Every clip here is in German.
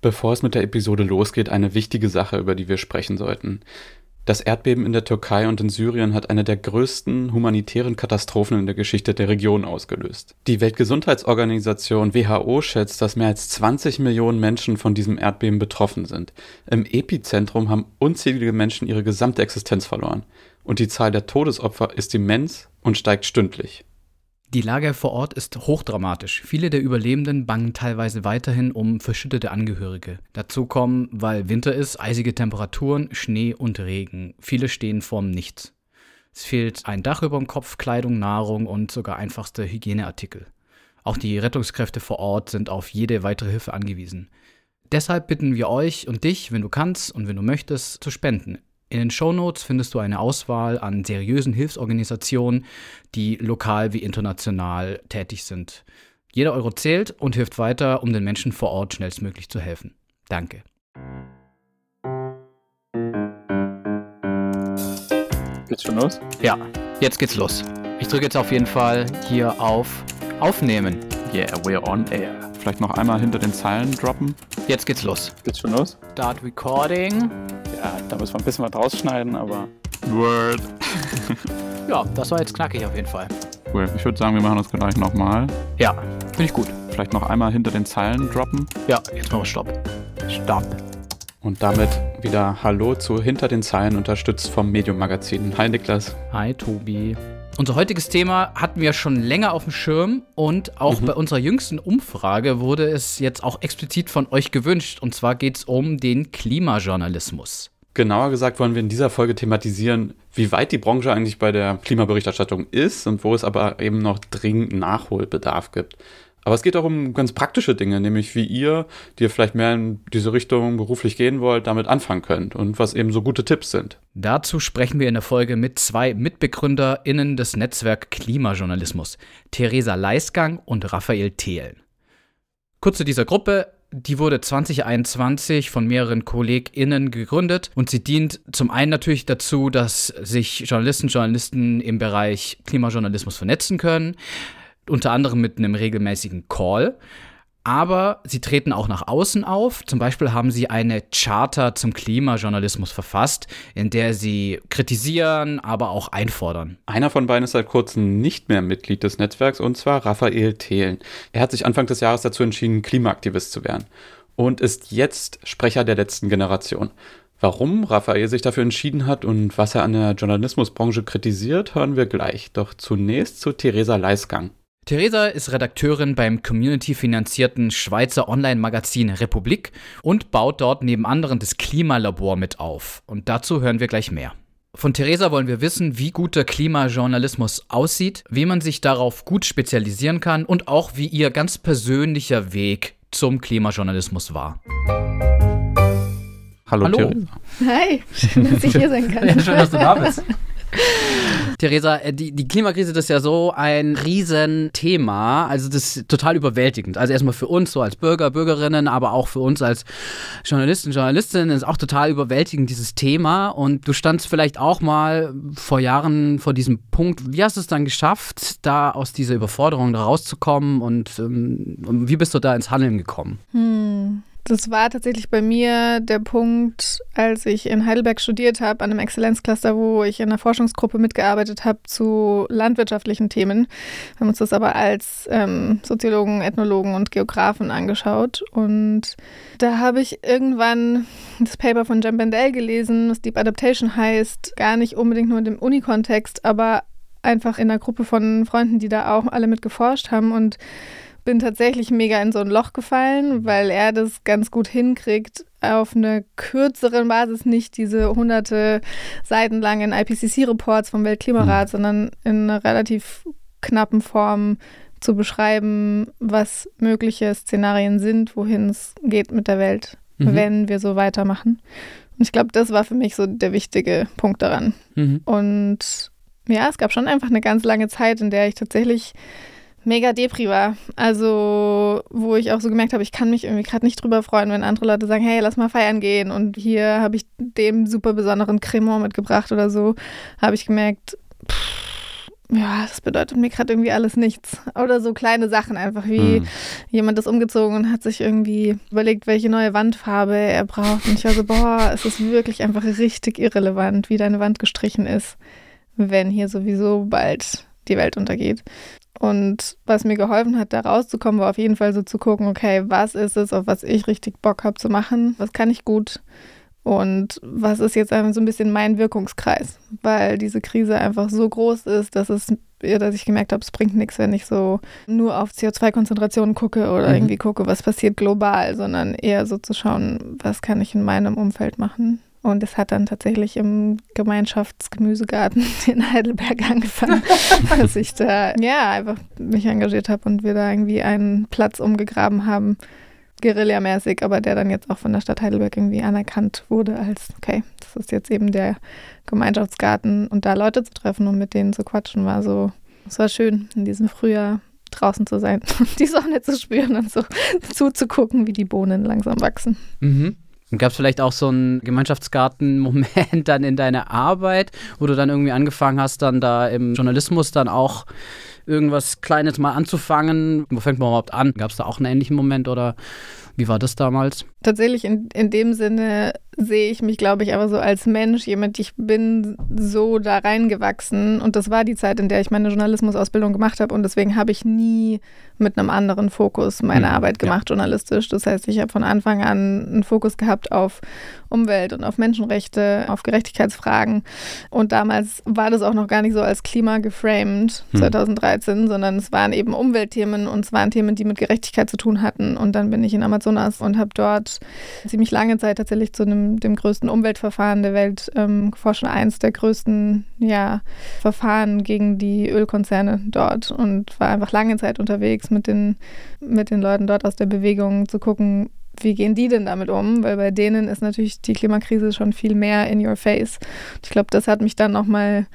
Bevor es mit der Episode losgeht, eine wichtige Sache, über die wir sprechen sollten. Das Erdbeben in der Türkei und in Syrien hat eine der größten humanitären Katastrophen in der Geschichte der Region ausgelöst. Die Weltgesundheitsorganisation WHO schätzt, dass mehr als 20 Millionen Menschen von diesem Erdbeben betroffen sind. Im Epizentrum haben unzählige Menschen ihre gesamte Existenz verloren. Und die Zahl der Todesopfer ist immens und steigt stündlich. Die Lage vor Ort ist hochdramatisch. Viele der Überlebenden bangen teilweise weiterhin um verschüttete Angehörige. Dazu kommen, weil Winter ist, eisige Temperaturen, Schnee und Regen. Viele stehen vorm Nichts. Es fehlt ein Dach über dem Kopf, Kleidung, Nahrung und sogar einfachste Hygieneartikel. Auch die Rettungskräfte vor Ort sind auf jede weitere Hilfe angewiesen. Deshalb bitten wir euch und dich, wenn du kannst und wenn du möchtest, zu spenden. In den Shownotes findest du eine Auswahl an seriösen Hilfsorganisationen, die lokal wie international tätig sind. Jeder Euro zählt und hilft weiter, um den Menschen vor Ort schnellstmöglich zu helfen. Danke. Geht's schon los? Ja, jetzt geht's los. Ich drücke jetzt auf jeden Fall hier auf Aufnehmen. Yeah, we're on air. Vielleicht noch einmal hinter den Zeilen droppen. Jetzt geht's los. Geht's schon los? Start Recording. Ja, da müssen wir ein bisschen was rausschneiden, aber. Word. ja, das war jetzt knackig auf jeden Fall. Cool. Ich würde sagen, wir machen das gleich nochmal. Ja, finde ich gut. Vielleicht noch einmal hinter den Zeilen droppen. Ja, jetzt machen wir Stopp. Stopp. Und damit wieder Hallo zu Hinter den Zeilen, unterstützt vom Medium Magazin. Hi Niklas. Hi Tobi. Unser heutiges Thema hatten wir schon länger auf dem Schirm und auch mhm. bei unserer jüngsten Umfrage wurde es jetzt auch explizit von euch gewünscht. Und zwar geht es um den Klimajournalismus. Genauer gesagt wollen wir in dieser Folge thematisieren, wie weit die Branche eigentlich bei der Klimaberichterstattung ist und wo es aber eben noch dringend Nachholbedarf gibt. Aber es geht auch um ganz praktische Dinge, nämlich wie ihr, die ihr vielleicht mehr in diese Richtung beruflich gehen wollt, damit anfangen könnt und was eben so gute Tipps sind. Dazu sprechen wir in der Folge mit zwei MitbegründerInnen des Netzwerk Klimajournalismus, Theresa Leisgang und Raphael Thelen. Kurz zu dieser Gruppe. Die wurde 2021 von mehreren KollegInnen gegründet und sie dient zum einen natürlich dazu, dass sich Journalisten Journalisten im Bereich Klimajournalismus vernetzen können unter anderem mit einem regelmäßigen Call. Aber sie treten auch nach außen auf. Zum Beispiel haben sie eine Charta zum Klimajournalismus verfasst, in der sie kritisieren, aber auch einfordern. Einer von beiden ist seit kurzem nicht mehr Mitglied des Netzwerks, und zwar Raphael Thelen. Er hat sich Anfang des Jahres dazu entschieden, Klimaaktivist zu werden und ist jetzt Sprecher der letzten Generation. Warum Raphael sich dafür entschieden hat und was er an der Journalismusbranche kritisiert, hören wir gleich. Doch zunächst zu Theresa Leisgang. Theresa ist Redakteurin beim community-finanzierten Schweizer Online-Magazin Republik und baut dort neben anderen das Klimalabor mit auf. Und dazu hören wir gleich mehr. Von Theresa wollen wir wissen, wie guter Klimajournalismus aussieht, wie man sich darauf gut spezialisieren kann und auch wie ihr ganz persönlicher Weg zum Klimajournalismus war. Hallo, Hallo. Theresa. Hi, schön, dass ich hier sein kann. Ja, schön, dass du da bist. Theresa, äh, die, die Klimakrise das ist ja so ein Riesenthema. Also das ist total überwältigend. Also erstmal für uns so als Bürger, Bürgerinnen, aber auch für uns als Journalisten, Journalistinnen ist auch total überwältigend dieses Thema. Und du standst vielleicht auch mal vor Jahren vor diesem Punkt. Wie hast du es dann geschafft, da aus dieser Überforderung rauszukommen und ähm, wie bist du da ins Handeln gekommen? Hm. Das war tatsächlich bei mir der Punkt, als ich in Heidelberg studiert habe, an einem Exzellenzcluster, wo ich in einer Forschungsgruppe mitgearbeitet habe zu landwirtschaftlichen Themen. Wir haben uns das aber als ähm, Soziologen, Ethnologen und Geografen angeschaut. Und da habe ich irgendwann das Paper von Jem Bendel gelesen, was Deep Adaptation heißt. Gar nicht unbedingt nur in dem Uni-Kontext, aber einfach in einer Gruppe von Freunden, die da auch alle mit geforscht haben. Und bin tatsächlich mega in so ein Loch gefallen, weil er das ganz gut hinkriegt, auf einer kürzeren Basis nicht diese hunderte Seiten langen IPCC-Reports vom Weltklimarat, mhm. sondern in einer relativ knappen Form zu beschreiben, was mögliche Szenarien sind, wohin es geht mit der Welt, mhm. wenn wir so weitermachen. Und ich glaube, das war für mich so der wichtige Punkt daran. Mhm. Und ja, es gab schon einfach eine ganz lange Zeit, in der ich tatsächlich mega Depri war. Also, wo ich auch so gemerkt habe, ich kann mich irgendwie gerade nicht drüber freuen, wenn andere Leute sagen, hey, lass mal feiern gehen und hier habe ich dem super besonderen Cremant mitgebracht oder so, habe ich gemerkt, pff, ja, das bedeutet mir gerade irgendwie alles nichts. Oder so kleine Sachen einfach, wie mhm. jemand ist umgezogen und hat sich irgendwie überlegt, welche neue Wandfarbe er braucht. Und ich war so, boah, es ist wirklich einfach richtig irrelevant, wie deine Wand gestrichen ist, wenn hier sowieso bald die Welt untergeht. Und was mir geholfen hat, da rauszukommen, war auf jeden Fall so zu gucken, okay, was ist es, auf was ich richtig Bock habe zu machen? Was kann ich gut? Und was ist jetzt einfach so ein bisschen mein Wirkungskreis? Weil diese Krise einfach so groß ist, dass es, dass ich gemerkt habe, es bringt nichts, wenn ich so nur auf CO2-Konzentrationen gucke oder mhm. irgendwie gucke, was passiert global, sondern eher so zu schauen, was kann ich in meinem Umfeld machen. Und es hat dann tatsächlich im Gemeinschaftsgemüsegarten in Heidelberg angefangen, dass ich da ja einfach mich engagiert habe und wir da irgendwie einen Platz umgegraben haben, Guerillamäßig, aber der dann jetzt auch von der Stadt Heidelberg irgendwie anerkannt wurde als, okay, das ist jetzt eben der Gemeinschaftsgarten und da Leute zu treffen und mit denen zu quatschen, war so, es war schön, in diesem Frühjahr draußen zu sein und die Sonne zu spüren und so zuzugucken, wie die Bohnen langsam wachsen. Mhm. Gab es vielleicht auch so einen Gemeinschaftsgarten-Moment dann in deiner Arbeit, wo du dann irgendwie angefangen hast, dann da im Journalismus dann auch irgendwas Kleines mal anzufangen? Wo fängt man überhaupt an? Gab es da auch einen ähnlichen Moment oder wie war das damals? Tatsächlich in, in dem Sinne sehe ich mich, glaube ich, aber so als Mensch, jemand, ich bin so da reingewachsen und das war die Zeit, in der ich meine Journalismusausbildung gemacht habe und deswegen habe ich nie mit einem anderen Fokus meine mhm, Arbeit gemacht, ja. journalistisch. Das heißt, ich habe von Anfang an einen Fokus gehabt auf Umwelt und auf Menschenrechte, auf Gerechtigkeitsfragen und damals war das auch noch gar nicht so als Klima geframed, mhm. 2013, sondern es waren eben Umweltthemen und es waren Themen, die mit Gerechtigkeit zu tun hatten und dann bin ich in Amazonas und habe dort ziemlich lange Zeit tatsächlich zu einem dem größten Umweltverfahren der Welt ähm, geforscht, eins der größten ja, Verfahren gegen die Ölkonzerne dort und war einfach lange Zeit unterwegs mit den, mit den Leuten dort aus der Bewegung zu gucken, wie gehen die denn damit um? Weil bei denen ist natürlich die Klimakrise schon viel mehr in your face. Ich glaube, das hat mich dann nochmal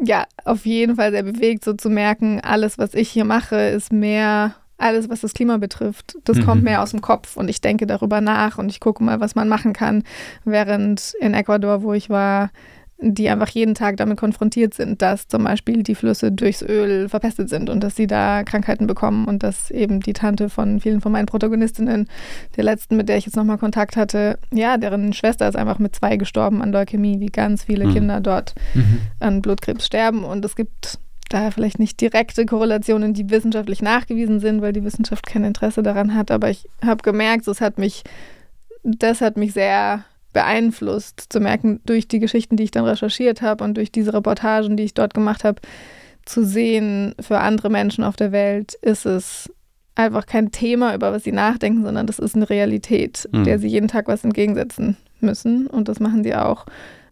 ja, auf jeden Fall sehr bewegt, so zu merken, alles, was ich hier mache, ist mehr alles, was das Klima betrifft, das mhm. kommt mehr aus dem Kopf und ich denke darüber nach und ich gucke mal, was man machen kann. Während in Ecuador, wo ich war, die einfach jeden Tag damit konfrontiert sind, dass zum Beispiel die Flüsse durchs Öl verpestet sind und dass sie da Krankheiten bekommen und dass eben die Tante von vielen von meinen Protagonistinnen, der letzten, mit der ich jetzt nochmal Kontakt hatte, ja, deren Schwester ist einfach mit zwei gestorben an Leukämie, wie ganz viele mhm. Kinder dort mhm. an Blutkrebs sterben und es gibt daher vielleicht nicht direkte Korrelationen, die wissenschaftlich nachgewiesen sind, weil die Wissenschaft kein Interesse daran hat. Aber ich habe gemerkt, das hat mich, das hat mich sehr beeinflusst, zu merken, durch die Geschichten, die ich dann recherchiert habe und durch diese Reportagen, die ich dort gemacht habe, zu sehen, für andere Menschen auf der Welt ist es einfach kein Thema, über was sie nachdenken, sondern das ist eine Realität, mhm. der sie jeden Tag was entgegensetzen müssen. Und das machen sie auch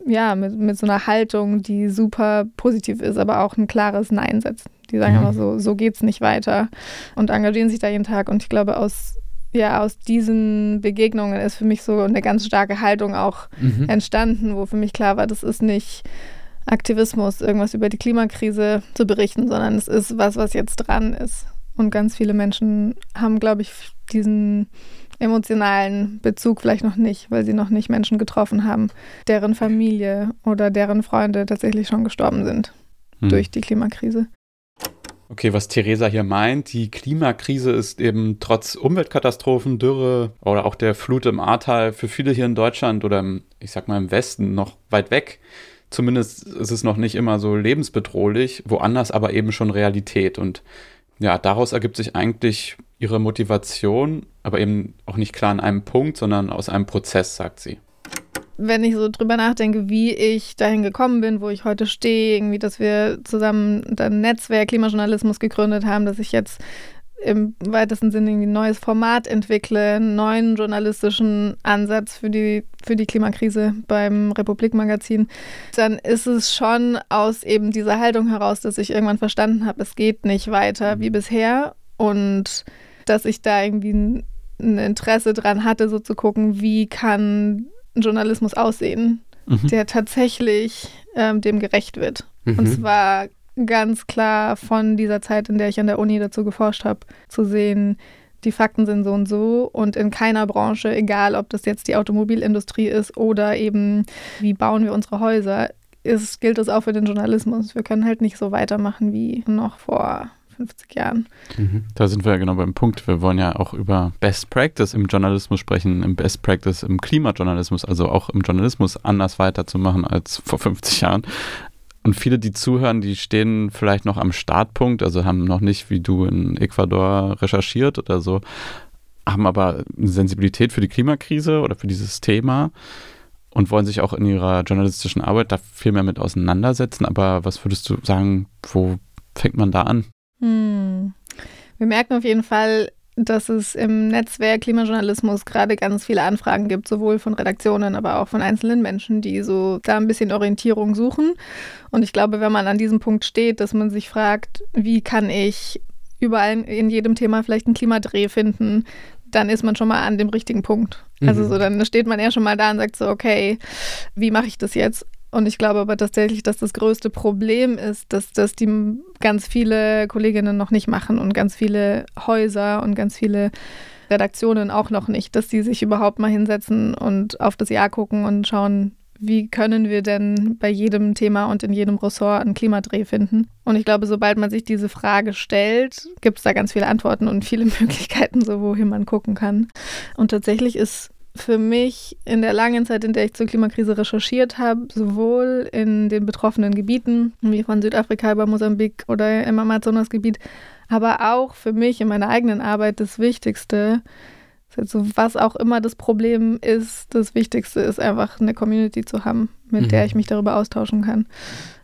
ja, mit, mit so einer Haltung, die super positiv ist, aber auch ein klares Nein setzt. Die sagen mhm. immer so, so geht's nicht weiter und engagieren sich da jeden Tag. Und ich glaube, aus, ja, aus diesen Begegnungen ist für mich so eine ganz starke Haltung auch mhm. entstanden, wo für mich klar war, das ist nicht Aktivismus, irgendwas über die Klimakrise zu berichten, sondern es ist was, was jetzt dran ist. Und ganz viele Menschen haben, glaube ich, diesen emotionalen Bezug vielleicht noch nicht, weil sie noch nicht Menschen getroffen haben, deren Familie oder deren Freunde tatsächlich schon gestorben sind hm. durch die Klimakrise. Okay, was Theresa hier meint, die Klimakrise ist eben trotz Umweltkatastrophen, Dürre oder auch der Flut im Ahrtal für viele hier in Deutschland oder im, ich sag mal im Westen noch weit weg. Zumindest ist es noch nicht immer so lebensbedrohlich, woanders aber eben schon Realität. Und ja, daraus ergibt sich eigentlich ihre Motivation, aber eben auch nicht klar an einem Punkt, sondern aus einem Prozess, sagt sie. Wenn ich so drüber nachdenke, wie ich dahin gekommen bin, wo ich heute stehe, irgendwie, dass wir zusammen ein Netzwerk Klimajournalismus gegründet haben, dass ich jetzt im weitesten Sinne irgendwie ein neues Format entwickle, einen neuen journalistischen Ansatz für die, für die Klimakrise beim Republik-Magazin, dann ist es schon aus eben dieser Haltung heraus, dass ich irgendwann verstanden habe, es geht nicht weiter wie bisher und dass ich da irgendwie ein, ein Interesse dran hatte, so zu gucken, wie kann Journalismus aussehen, mhm. der tatsächlich ähm, dem gerecht wird. Mhm. Und zwar ganz klar von dieser Zeit, in der ich an der Uni dazu geforscht habe, zu sehen, die Fakten sind so und so und in keiner Branche, egal ob das jetzt die Automobilindustrie ist oder eben wie bauen wir unsere Häuser, ist, gilt das auch für den Journalismus. Wir können halt nicht so weitermachen wie noch vor 50 Jahren. Mhm. Da sind wir ja genau beim Punkt. Wir wollen ja auch über Best Practice im Journalismus sprechen, im Best Practice im Klimajournalismus, also auch im Journalismus anders weiterzumachen als vor 50 Jahren. Und viele, die zuhören, die stehen vielleicht noch am Startpunkt, also haben noch nicht wie du in Ecuador recherchiert oder so, haben aber eine Sensibilität für die Klimakrise oder für dieses Thema und wollen sich auch in ihrer journalistischen Arbeit da viel mehr mit auseinandersetzen. Aber was würdest du sagen, wo fängt man da an? Hm. Wir merken auf jeden Fall, dass es im Netzwerk Klimajournalismus gerade ganz viele Anfragen gibt, sowohl von Redaktionen, aber auch von einzelnen Menschen, die so da ein bisschen Orientierung suchen. Und ich glaube, wenn man an diesem Punkt steht, dass man sich fragt, wie kann ich überall in jedem Thema vielleicht einen Klimadreh finden, dann ist man schon mal an dem richtigen Punkt. Also mhm. so, dann steht man ja schon mal da und sagt so, okay, wie mache ich das jetzt? Und ich glaube aber tatsächlich, dass das größte Problem ist, dass das die ganz viele Kolleginnen noch nicht machen und ganz viele Häuser und ganz viele Redaktionen auch noch nicht, dass die sich überhaupt mal hinsetzen und auf das Jahr gucken und schauen, wie können wir denn bei jedem Thema und in jedem Ressort einen Klimadreh finden? Und ich glaube, sobald man sich diese Frage stellt, gibt es da ganz viele Antworten und viele Möglichkeiten, so wohin man gucken kann. Und tatsächlich ist für mich in der langen Zeit, in der ich zur Klimakrise recherchiert habe, sowohl in den betroffenen Gebieten, wie von Südafrika über Mosambik oder im Amazonasgebiet, aber auch für mich in meiner eigenen Arbeit das Wichtigste, also was auch immer das Problem ist, das Wichtigste ist einfach eine Community zu haben, mit mhm. der ich mich darüber austauschen kann.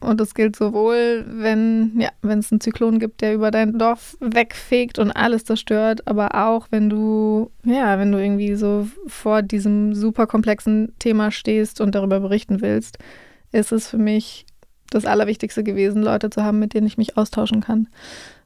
Und das gilt sowohl, wenn ja, wenn es einen Zyklon gibt, der über dein Dorf wegfegt und alles zerstört, aber auch wenn du ja, wenn du irgendwie so vor diesem super komplexen Thema stehst und darüber berichten willst, ist es für mich das Allerwichtigste gewesen, Leute zu haben, mit denen ich mich austauschen kann.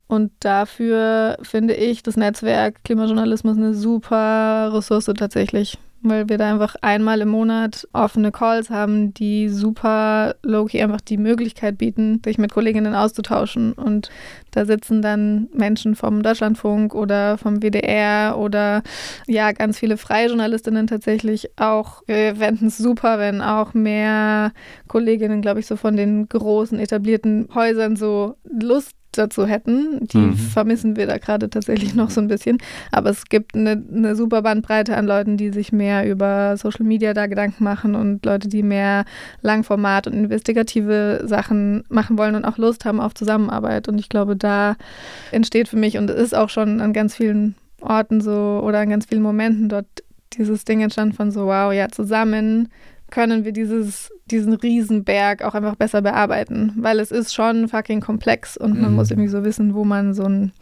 Und dafür finde ich das Netzwerk Klimajournalismus eine super Ressource tatsächlich, weil wir da einfach einmal im Monat offene Calls haben, die super low-key einfach die Möglichkeit bieten, sich mit Kolleginnen auszutauschen. Und da sitzen dann Menschen vom Deutschlandfunk oder vom WDR oder ja, ganz viele freie Journalistinnen tatsächlich auch. Wir fänden es super, wenn auch mehr Kolleginnen, glaube ich, so von den großen etablierten Häusern so Lust dazu hätten. Die mhm. vermissen wir da gerade tatsächlich noch so ein bisschen. Aber es gibt eine, eine super Bandbreite an Leuten, die sich mehr über Social Media da Gedanken machen und Leute, die mehr Langformat und investigative Sachen machen wollen und auch Lust haben auf Zusammenarbeit. Und ich glaube, da entsteht für mich und es ist auch schon an ganz vielen Orten so oder an ganz vielen Momenten dort dieses Ding entstanden von so, wow, ja, zusammen können wir dieses, diesen Riesenberg auch einfach besser bearbeiten, weil es ist schon fucking komplex und man mhm. muss irgendwie so wissen, wo man so ein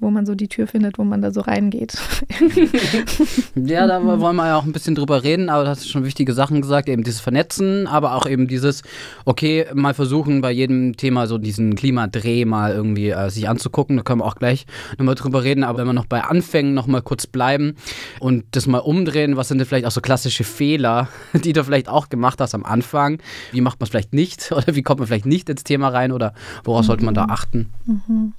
wo man so die Tür findet, wo man da so reingeht. ja, da wollen wir ja auch ein bisschen drüber reden, aber du hast schon wichtige Sachen gesagt, eben dieses Vernetzen, aber auch eben dieses, okay, mal versuchen bei jedem Thema so diesen Klimadreh mal irgendwie äh, sich anzugucken, da können wir auch gleich nochmal drüber reden, aber wenn wir noch bei Anfängen nochmal kurz bleiben und das mal umdrehen, was sind denn vielleicht auch so klassische Fehler, die du vielleicht auch gemacht hast am Anfang, wie macht man es vielleicht nicht oder wie kommt man vielleicht nicht ins Thema rein oder woraus mhm. sollte man da mhm. achten? Mhm.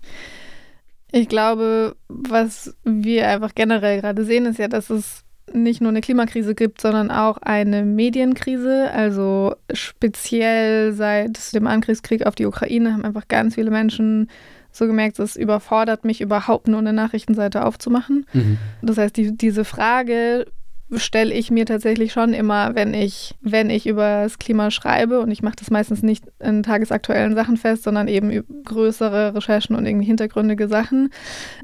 Ich glaube, was wir einfach generell gerade sehen, ist ja, dass es nicht nur eine Klimakrise gibt, sondern auch eine Medienkrise. Also speziell seit dem Angriffskrieg auf die Ukraine haben einfach ganz viele Menschen so gemerkt, es überfordert mich überhaupt nur eine Nachrichtenseite aufzumachen. Mhm. Das heißt, die, diese Frage, stelle ich mir tatsächlich schon immer, wenn ich, wenn ich über das Klima schreibe und ich mache das meistens nicht in tagesaktuellen Sachen fest, sondern eben größere Recherchen und irgendwie hintergründige Sachen.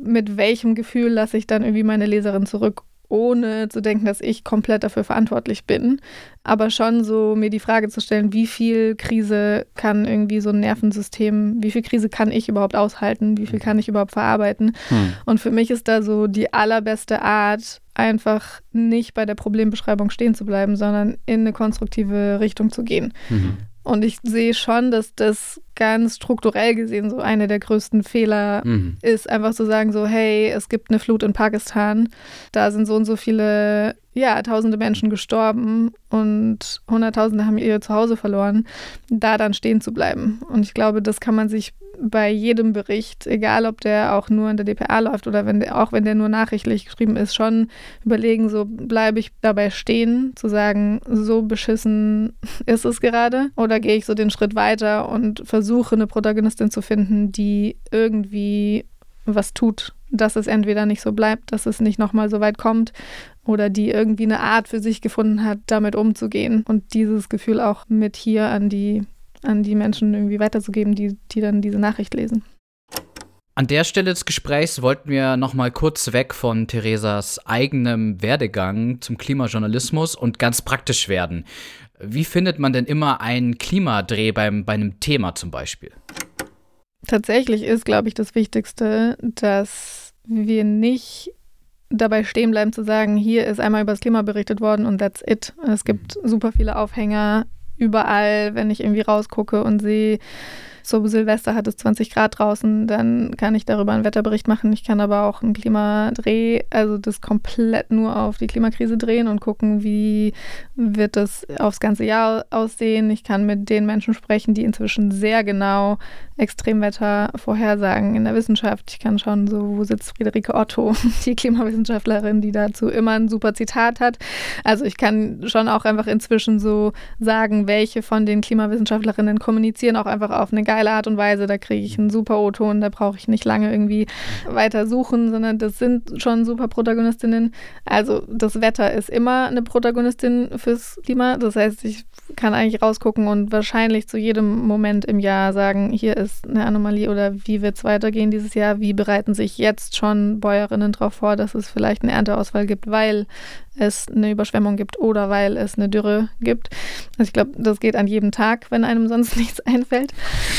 Mit welchem Gefühl lasse ich dann irgendwie meine Leserin zurück ohne zu denken, dass ich komplett dafür verantwortlich bin. Aber schon so mir die Frage zu stellen, wie viel Krise kann irgendwie so ein Nervensystem, wie viel Krise kann ich überhaupt aushalten, wie viel kann ich überhaupt verarbeiten. Hm. Und für mich ist da so die allerbeste Art, einfach nicht bei der Problembeschreibung stehen zu bleiben, sondern in eine konstruktive Richtung zu gehen. Mhm. Und ich sehe schon, dass das ganz strukturell gesehen so eine der größten Fehler mhm. ist, einfach zu sagen so, hey, es gibt eine Flut in Pakistan, da sind so und so viele ja, tausende Menschen gestorben und Hunderttausende haben ihr Zuhause verloren, da dann stehen zu bleiben. Und ich glaube, das kann man sich bei jedem Bericht, egal ob der auch nur in der DPA läuft oder wenn der, auch wenn der nur nachrichtlich geschrieben ist, schon überlegen, so bleibe ich dabei stehen, zu sagen, so beschissen ist es gerade, oder gehe ich so den Schritt weiter und versuche eine Protagonistin zu finden, die irgendwie was tut, dass es entweder nicht so bleibt, dass es nicht nochmal so weit kommt oder die irgendwie eine Art für sich gefunden hat, damit umzugehen und dieses Gefühl auch mit hier an die, an die Menschen irgendwie weiterzugeben, die, die dann diese Nachricht lesen. An der Stelle des Gesprächs wollten wir noch mal kurz weg von Theresas eigenem Werdegang zum Klimajournalismus und ganz praktisch werden. Wie findet man denn immer einen Klimadreh beim, bei einem Thema zum Beispiel? Tatsächlich ist, glaube ich, das Wichtigste, dass wir nicht dabei stehen bleiben zu sagen, hier ist einmal über das Klima berichtet worden und that's it. Es gibt super viele Aufhänger überall, wenn ich irgendwie rausgucke und sehe, so Silvester hat es 20 Grad draußen, dann kann ich darüber einen Wetterbericht machen. Ich kann aber auch einen Klimadreh, also das komplett nur auf die Klimakrise drehen und gucken, wie wird das aufs ganze Jahr aussehen. Ich kann mit den Menschen sprechen, die inzwischen sehr genau Extremwetter vorhersagen in der Wissenschaft. Ich kann schauen, so wo sitzt Friederike Otto, die Klimawissenschaftlerin, die dazu immer ein super Zitat hat. Also ich kann schon auch einfach inzwischen so sagen, welche von den Klimawissenschaftlerinnen kommunizieren auch einfach auf eine geile Art und Weise. Da kriege ich einen super O-Ton, da brauche ich nicht lange irgendwie weiter suchen, sondern das sind schon super Protagonistinnen. Also das Wetter ist immer eine Protagonistin fürs Klima. Das heißt, ich kann eigentlich rausgucken und wahrscheinlich zu jedem Moment im Jahr sagen, hier ist eine Anomalie oder wie wird es weitergehen dieses Jahr? Wie bereiten sich jetzt schon Bäuerinnen darauf vor, dass es vielleicht einen Ernteausfall gibt, weil es eine Überschwemmung gibt oder weil es eine Dürre gibt. Also ich glaube, das geht an jedem Tag, wenn einem sonst nichts einfällt.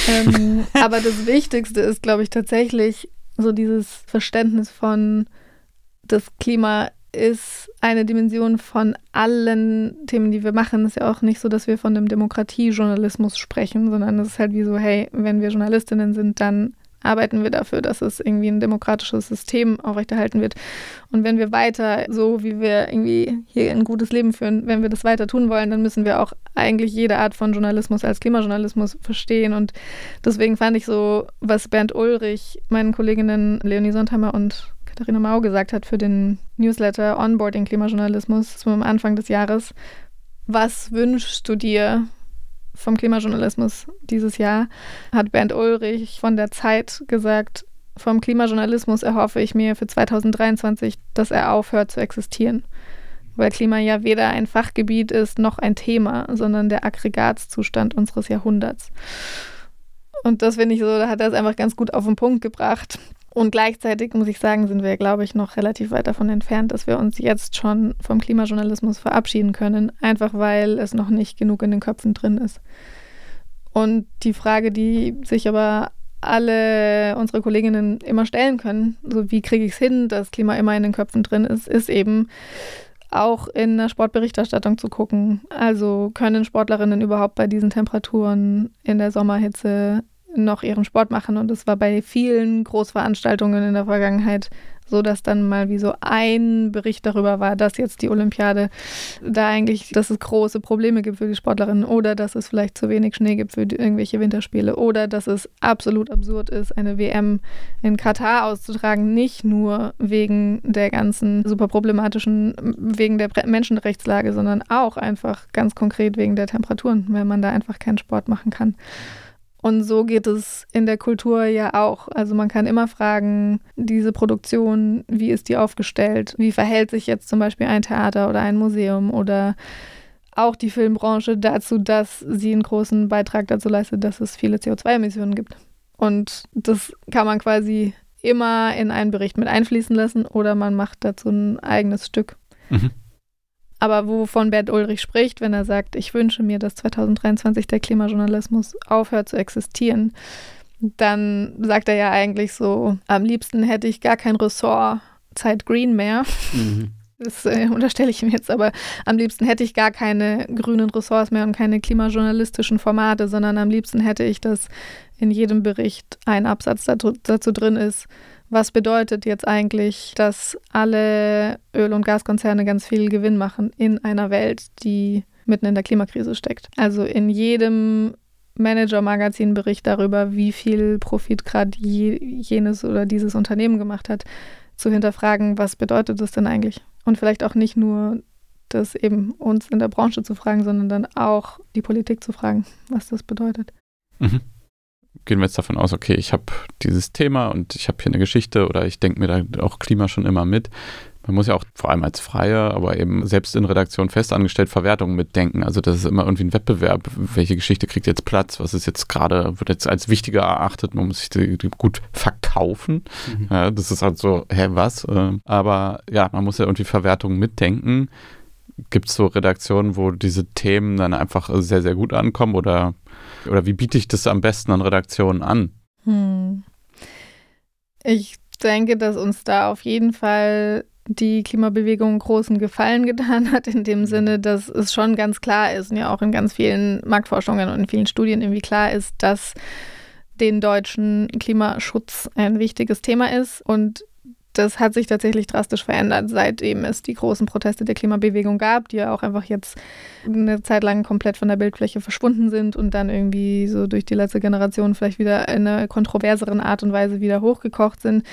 ähm, aber das Wichtigste ist, glaube ich, tatsächlich so dieses Verständnis von, das Klima ist eine Dimension von allen Themen, die wir machen. Es ist ja auch nicht so, dass wir von dem Demokratiejournalismus sprechen, sondern es ist halt wie so, hey, wenn wir Journalistinnen sind, dann arbeiten wir dafür, dass es irgendwie ein demokratisches System aufrechterhalten wird. Und wenn wir weiter, so wie wir irgendwie hier ein gutes Leben führen, wenn wir das weiter tun wollen, dann müssen wir auch eigentlich jede Art von Journalismus als Klimajournalismus verstehen. Und deswegen fand ich so, was Bernd Ulrich, meinen Kolleginnen Leonie Sontheimer und Katharina Mau gesagt hat für den Newsletter Onboarding Klimajournalismus zum Anfang des Jahres. Was wünschst du dir vom Klimajournalismus dieses Jahr? Hat Bernd Ulrich von der Zeit gesagt, vom Klimajournalismus erhoffe ich mir für 2023, dass er aufhört zu existieren. Weil Klima ja weder ein Fachgebiet ist noch ein Thema, sondern der Aggregatzustand unseres Jahrhunderts. Und das finde ich so, da hat er es einfach ganz gut auf den Punkt gebracht. Und gleichzeitig muss ich sagen, sind wir, glaube ich, noch relativ weit davon entfernt, dass wir uns jetzt schon vom Klimajournalismus verabschieden können, einfach weil es noch nicht genug in den Köpfen drin ist. Und die Frage, die sich aber alle unsere Kolleginnen immer stellen können, so wie kriege ich es hin, dass Klima immer in den Köpfen drin ist, ist eben auch in der Sportberichterstattung zu gucken. Also können Sportlerinnen überhaupt bei diesen Temperaturen in der Sommerhitze noch ihren Sport machen. Und es war bei vielen Großveranstaltungen in der Vergangenheit so, dass dann mal wie so ein Bericht darüber war, dass jetzt die Olympiade da eigentlich, dass es große Probleme gibt für die Sportlerinnen oder dass es vielleicht zu wenig Schnee gibt für irgendwelche Winterspiele oder dass es absolut absurd ist, eine WM in Katar auszutragen, nicht nur wegen der ganzen super problematischen, wegen der Menschenrechtslage, sondern auch einfach ganz konkret wegen der Temperaturen, weil man da einfach keinen Sport machen kann. Und so geht es in der Kultur ja auch. Also man kann immer fragen, diese Produktion, wie ist die aufgestellt? Wie verhält sich jetzt zum Beispiel ein Theater oder ein Museum oder auch die Filmbranche dazu, dass sie einen großen Beitrag dazu leistet, dass es viele CO2-Emissionen gibt. Und das kann man quasi immer in einen Bericht mit einfließen lassen oder man macht dazu ein eigenes Stück. Mhm. Aber wovon Bert Ulrich spricht, wenn er sagt, ich wünsche mir, dass 2023 der Klimajournalismus aufhört zu existieren, dann sagt er ja eigentlich so, am liebsten hätte ich gar kein Ressort Zeit Green mehr. Mhm. Das äh, unterstelle ich ihm jetzt, aber am liebsten hätte ich gar keine grünen Ressorts mehr und keine klimajournalistischen Formate, sondern am liebsten hätte ich, dass in jedem Bericht ein Absatz dazu, dazu drin ist, was bedeutet jetzt eigentlich, dass alle Öl- und Gaskonzerne ganz viel Gewinn machen in einer Welt, die mitten in der Klimakrise steckt. Also in jedem Manager-Magazin-Bericht darüber, wie viel Profit gerade je, jenes oder dieses Unternehmen gemacht hat, zu hinterfragen, was bedeutet das denn eigentlich? Und vielleicht auch nicht nur das eben uns in der Branche zu fragen, sondern dann auch die Politik zu fragen, was das bedeutet. Mhm. Gehen wir jetzt davon aus, okay, ich habe dieses Thema und ich habe hier eine Geschichte oder ich denke mir da auch Klima schon immer mit. Man muss ja auch vor allem als Freier, aber eben selbst in Redaktion festangestellt Verwertungen mitdenken. Also das ist immer irgendwie ein Wettbewerb. Welche Geschichte kriegt jetzt Platz? Was ist jetzt gerade, wird jetzt als wichtiger erachtet? Man muss sich die, gut verkaufen. Mhm. Ja, das ist halt so, hä, was? Ähm, aber ja, man muss ja irgendwie Verwertungen mitdenken. Gibt es so Redaktionen, wo diese Themen dann einfach sehr, sehr gut ankommen? Oder, oder wie biete ich das am besten an Redaktionen an? Hm. Ich denke, dass uns da auf jeden Fall die Klimabewegung großen Gefallen getan hat, in dem Sinne, dass es schon ganz klar ist und ja auch in ganz vielen Marktforschungen und in vielen Studien irgendwie klar ist, dass den Deutschen Klimaschutz ein wichtiges Thema ist und das hat sich tatsächlich drastisch verändert, seitdem es die großen Proteste der Klimabewegung gab, die ja auch einfach jetzt eine Zeit lang komplett von der Bildfläche verschwunden sind und dann irgendwie so durch die letzte Generation vielleicht wieder in einer kontroverseren Art und Weise wieder hochgekocht sind.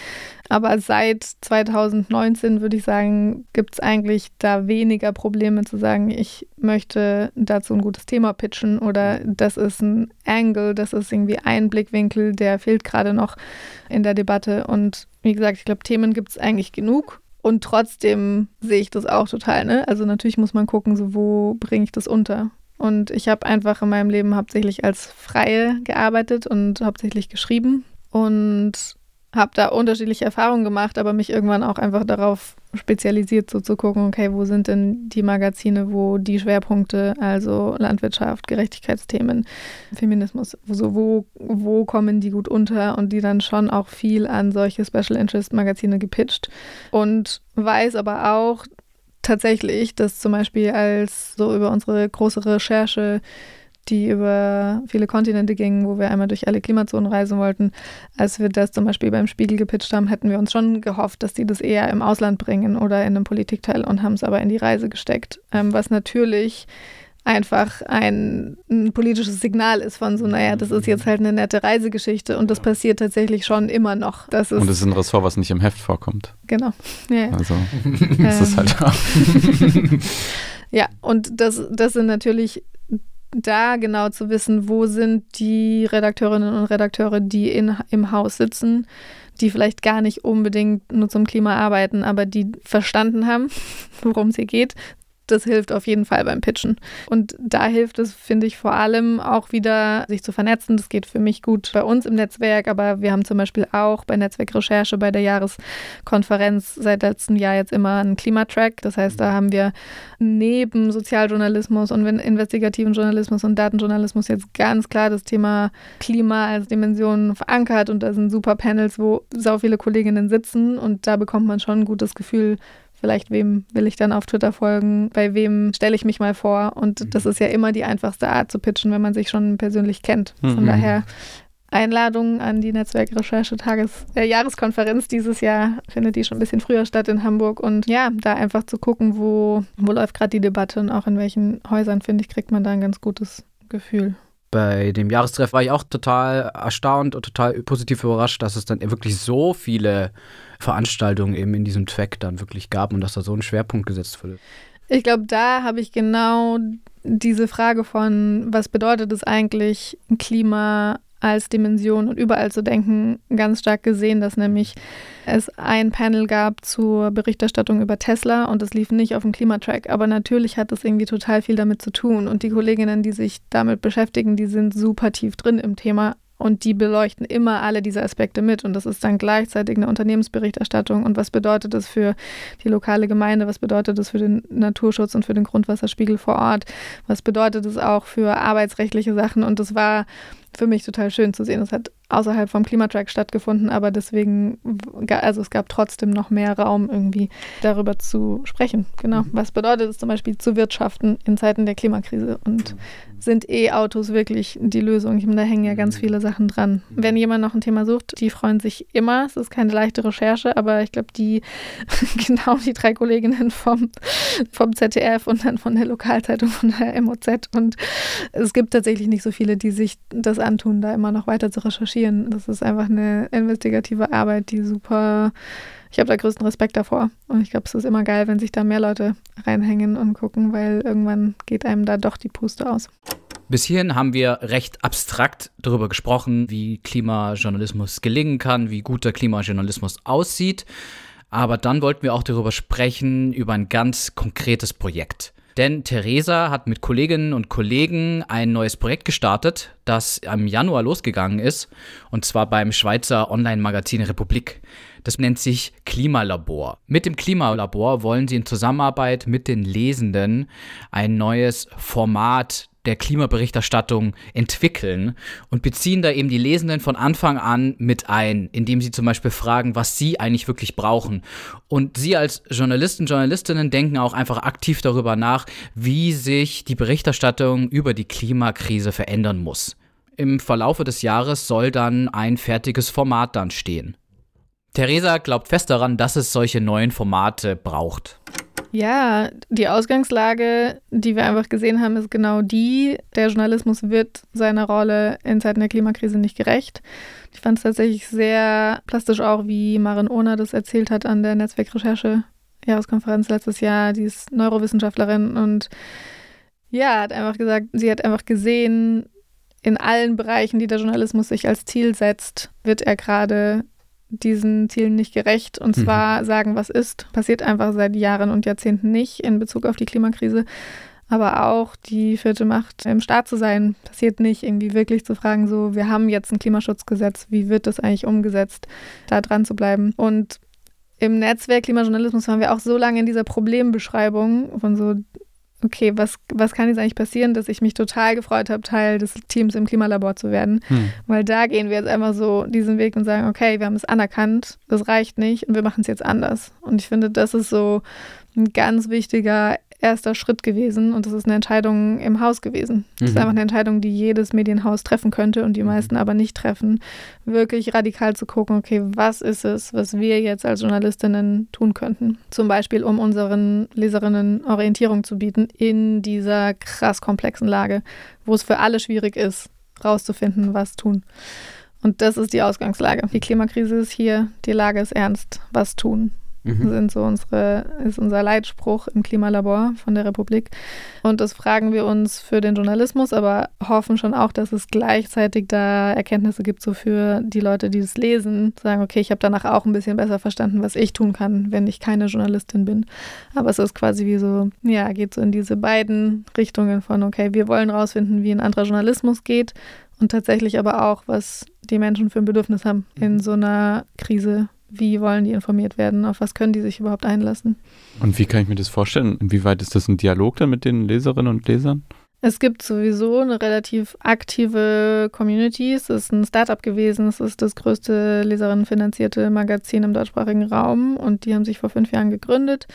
Aber seit 2019 würde ich sagen, gibt es eigentlich da weniger Probleme zu sagen, ich möchte dazu ein gutes Thema pitchen oder das ist ein Angle, das ist irgendwie ein Blickwinkel, der fehlt gerade noch in der Debatte. Und wie gesagt, ich glaube, Themen gibt es eigentlich genug. Und trotzdem sehe ich das auch total. Ne? Also natürlich muss man gucken, so wo bringe ich das unter. Und ich habe einfach in meinem Leben hauptsächlich als Freie gearbeitet und hauptsächlich geschrieben. Und habe da unterschiedliche Erfahrungen gemacht, aber mich irgendwann auch einfach darauf spezialisiert, so zu gucken, okay, wo sind denn die Magazine, wo die Schwerpunkte, also Landwirtschaft, Gerechtigkeitsthemen, Feminismus, so wo, wo kommen die gut unter und die dann schon auch viel an solche Special Interest Magazine gepitcht und weiß aber auch tatsächlich, dass zum Beispiel als so über unsere große Recherche die über viele Kontinente gingen, wo wir einmal durch alle Klimazonen reisen wollten. Als wir das zum Beispiel beim Spiegel gepitcht haben, hätten wir uns schon gehofft, dass die das eher im Ausland bringen oder in einem Politikteil und haben es aber in die Reise gesteckt, ähm, was natürlich einfach ein, ein, politisches Signal ist von so, naja, das ist jetzt halt eine nette Reisegeschichte und das passiert tatsächlich schon immer noch. Das ist und es ist ein Ressort, was nicht im Heft vorkommt. Genau. Ja, Also das ist halt auch. ja, und das, das sind natürlich da genau zu wissen, wo sind die Redakteurinnen und Redakteure, die in, im Haus sitzen, die vielleicht gar nicht unbedingt nur zum Klima arbeiten, aber die verstanden haben, worum es hier geht, das hilft auf jeden Fall beim Pitchen. Und da hilft es, finde ich, vor allem auch wieder, sich zu vernetzen. Das geht für mich gut bei uns im Netzwerk, aber wir haben zum Beispiel auch bei Netzwerkrecherche bei der Jahreskonferenz seit letztem Jahr jetzt immer einen Klimatrack. Das heißt, da haben wir neben Sozialjournalismus und investigativen Journalismus und Datenjournalismus jetzt ganz klar das Thema Klima als Dimension verankert und da sind super Panels, wo so viele Kolleginnen sitzen und da bekommt man schon ein gutes Gefühl vielleicht wem will ich dann auf Twitter folgen, bei wem stelle ich mich mal vor. Und mhm. das ist ja immer die einfachste Art zu pitchen, wenn man sich schon persönlich kennt. Von mhm. daher Einladung an die Netzwerkrecherche-Tages äh, Jahreskonferenz dieses Jahr findet die schon ein bisschen früher statt in Hamburg und ja, da einfach zu gucken, wo, wo läuft gerade die Debatte und auch in welchen Häusern, finde ich, kriegt man da ein ganz gutes Gefühl bei dem Jahrestreff war ich auch total erstaunt und total positiv überrascht, dass es dann wirklich so viele Veranstaltungen eben in diesem Track dann wirklich gab und dass da so ein Schwerpunkt gesetzt wurde. Ich glaube, da habe ich genau diese Frage von, was bedeutet es eigentlich, Klima als Dimension und überall zu denken, ganz stark gesehen, dass nämlich es ein Panel gab zur Berichterstattung über Tesla und es lief nicht auf dem Klimatrack. Aber natürlich hat das irgendwie total viel damit zu tun. Und die Kolleginnen, die sich damit beschäftigen, die sind super tief drin im Thema und die beleuchten immer alle diese Aspekte mit. Und das ist dann gleichzeitig eine Unternehmensberichterstattung. Und was bedeutet das für die lokale Gemeinde? Was bedeutet das für den Naturschutz und für den Grundwasserspiegel vor Ort? Was bedeutet das auch für arbeitsrechtliche Sachen? Und das war für mich total schön zu sehen. Es hat außerhalb vom Klimatrack stattgefunden, aber deswegen, also es gab trotzdem noch mehr Raum, irgendwie darüber zu sprechen. Genau. Mhm. Was bedeutet es zum Beispiel zu wirtschaften in Zeiten der Klimakrise? Und mhm. sind E-Autos wirklich die Lösung? Ich meine, da hängen ja ganz mhm. viele Sachen dran. Wenn jemand noch ein Thema sucht, die freuen sich immer. Es ist keine leichte Recherche, aber ich glaube, die, genau die drei Kolleginnen vom, vom ZDF und dann von der Lokalzeitung, von der MOZ. Und es gibt tatsächlich nicht so viele, die sich das antun, da immer noch weiter zu recherchieren. Das ist einfach eine investigative Arbeit, die super, ich habe da größten Respekt davor. Und ich glaube, es ist immer geil, wenn sich da mehr Leute reinhängen und gucken, weil irgendwann geht einem da doch die Puste aus. Bis hierhin haben wir recht abstrakt darüber gesprochen, wie Klimajournalismus gelingen kann, wie guter Klimajournalismus aussieht. Aber dann wollten wir auch darüber sprechen, über ein ganz konkretes Projekt. Denn Theresa hat mit Kolleginnen und Kollegen ein neues Projekt gestartet, das im Januar losgegangen ist, und zwar beim Schweizer Online-Magazin Republik. Das nennt sich Klimalabor. Mit dem Klimalabor wollen sie in Zusammenarbeit mit den Lesenden ein neues Format der Klimaberichterstattung entwickeln und beziehen da eben die Lesenden von Anfang an mit ein, indem sie zum Beispiel fragen, was sie eigentlich wirklich brauchen. Und sie als Journalisten, Journalistinnen denken auch einfach aktiv darüber nach, wie sich die Berichterstattung über die Klimakrise verändern muss. Im Verlaufe des Jahres soll dann ein fertiges Format dann stehen. Theresa glaubt fest daran, dass es solche neuen Formate braucht. Ja, die Ausgangslage, die wir einfach gesehen haben, ist genau die. Der Journalismus wird seiner Rolle in Zeiten der Klimakrise nicht gerecht. Ich fand es tatsächlich sehr plastisch auch, wie Maren Ohner das erzählt hat an der Netzwerkrecherche Jahreskonferenz letztes Jahr. Die ist Neurowissenschaftlerin und ja, hat einfach gesagt, sie hat einfach gesehen, in allen Bereichen, die der Journalismus sich als Ziel setzt, wird er gerade diesen Zielen nicht gerecht. Und mhm. zwar mhm. sagen, was ist. Passiert einfach seit Jahren und Jahrzehnten nicht in Bezug auf die Klimakrise. Aber auch die vierte Macht im Staat zu sein, passiert nicht. Irgendwie wirklich zu fragen, so, wir haben jetzt ein Klimaschutzgesetz, wie wird das eigentlich umgesetzt, da dran zu bleiben. Und im Netzwerk Klimajournalismus waren wir auch so lange in dieser Problembeschreibung von so, okay, was, was kann jetzt eigentlich passieren, dass ich mich total gefreut habe, Teil des Teams im Klimalabor zu werden. Hm. Weil da gehen wir jetzt einfach so diesen Weg und sagen, okay, wir haben es anerkannt, das reicht nicht und wir machen es jetzt anders. Und ich finde, das ist so ein ganz wichtiger erster Schritt gewesen und das ist eine Entscheidung im Haus gewesen. Das mhm. ist einfach eine Entscheidung, die jedes Medienhaus treffen könnte und die mhm. meisten aber nicht treffen. Wirklich radikal zu gucken, okay, was ist es, was wir jetzt als Journalistinnen tun könnten? Zum Beispiel, um unseren Leserinnen Orientierung zu bieten in dieser krass komplexen Lage, wo es für alle schwierig ist, rauszufinden, was tun. Und das ist die Ausgangslage. Die Klimakrise ist hier, die Lage ist ernst, was tun? Mhm. sind so unsere, ist unser Leitspruch im Klimalabor von der Republik. Und das fragen wir uns für den Journalismus, aber hoffen schon auch, dass es gleichzeitig da Erkenntnisse gibt, so für die Leute, die es lesen, sagen, okay, ich habe danach auch ein bisschen besser verstanden, was ich tun kann, wenn ich keine Journalistin bin. Aber es ist quasi wie so, ja, geht so in diese beiden Richtungen von, okay, wir wollen rausfinden, wie ein anderer Journalismus geht und tatsächlich aber auch, was die Menschen für ein Bedürfnis haben in mhm. so einer Krise wie wollen die informiert werden, auf was können die sich überhaupt einlassen. Und wie kann ich mir das vorstellen? Inwieweit ist das ein Dialog dann mit den Leserinnen und Lesern? Es gibt sowieso eine relativ aktive Community. Es ist ein Startup gewesen. Es ist das größte leserinnenfinanzierte Magazin im deutschsprachigen Raum und die haben sich vor fünf Jahren gegründet.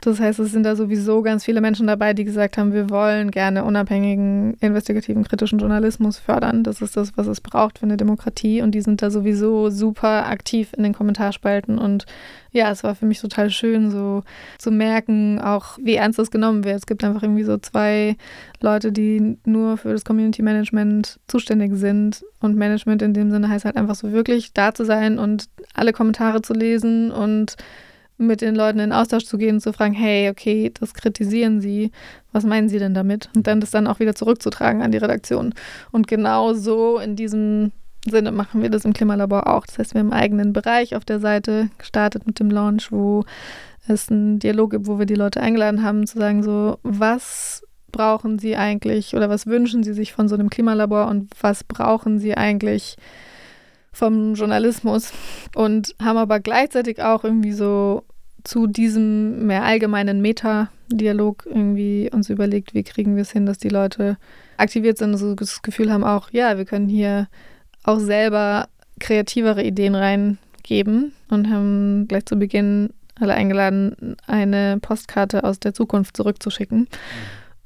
Das heißt, es sind da sowieso ganz viele Menschen dabei, die gesagt haben, wir wollen gerne unabhängigen, investigativen, kritischen Journalismus fördern. Das ist das, was es braucht für eine Demokratie und die sind da sowieso super aktiv in den Kommentarspalten und ja, es war für mich total schön, so zu merken, auch wie ernst das genommen wird. Es gibt einfach irgendwie so zwei Leute, die nur für das Community Management zuständig sind. Und Management in dem Sinne heißt halt einfach so wirklich da zu sein und alle Kommentare zu lesen und mit den Leuten in Austausch zu gehen und zu fragen, hey, okay, das kritisieren Sie, was meinen Sie denn damit? Und dann das dann auch wieder zurückzutragen an die Redaktion. Und genau so in diesem Sinne machen wir das im Klimalabor auch. Das heißt, wir haben einen eigenen Bereich auf der Seite gestartet mit dem Launch, wo es einen Dialog gibt, wo wir die Leute eingeladen haben, zu sagen, so, was brauchen sie eigentlich oder was wünschen sie sich von so einem Klimalabor und was brauchen sie eigentlich vom Journalismus? Und haben aber gleichzeitig auch irgendwie so zu diesem mehr allgemeinen Meta-Dialog irgendwie uns überlegt, wie kriegen wir es hin, dass die Leute aktiviert sind und so das Gefühl haben auch, ja, wir können hier auch selber kreativere Ideen reingeben und haben gleich zu Beginn alle eingeladen, eine Postkarte aus der Zukunft zurückzuschicken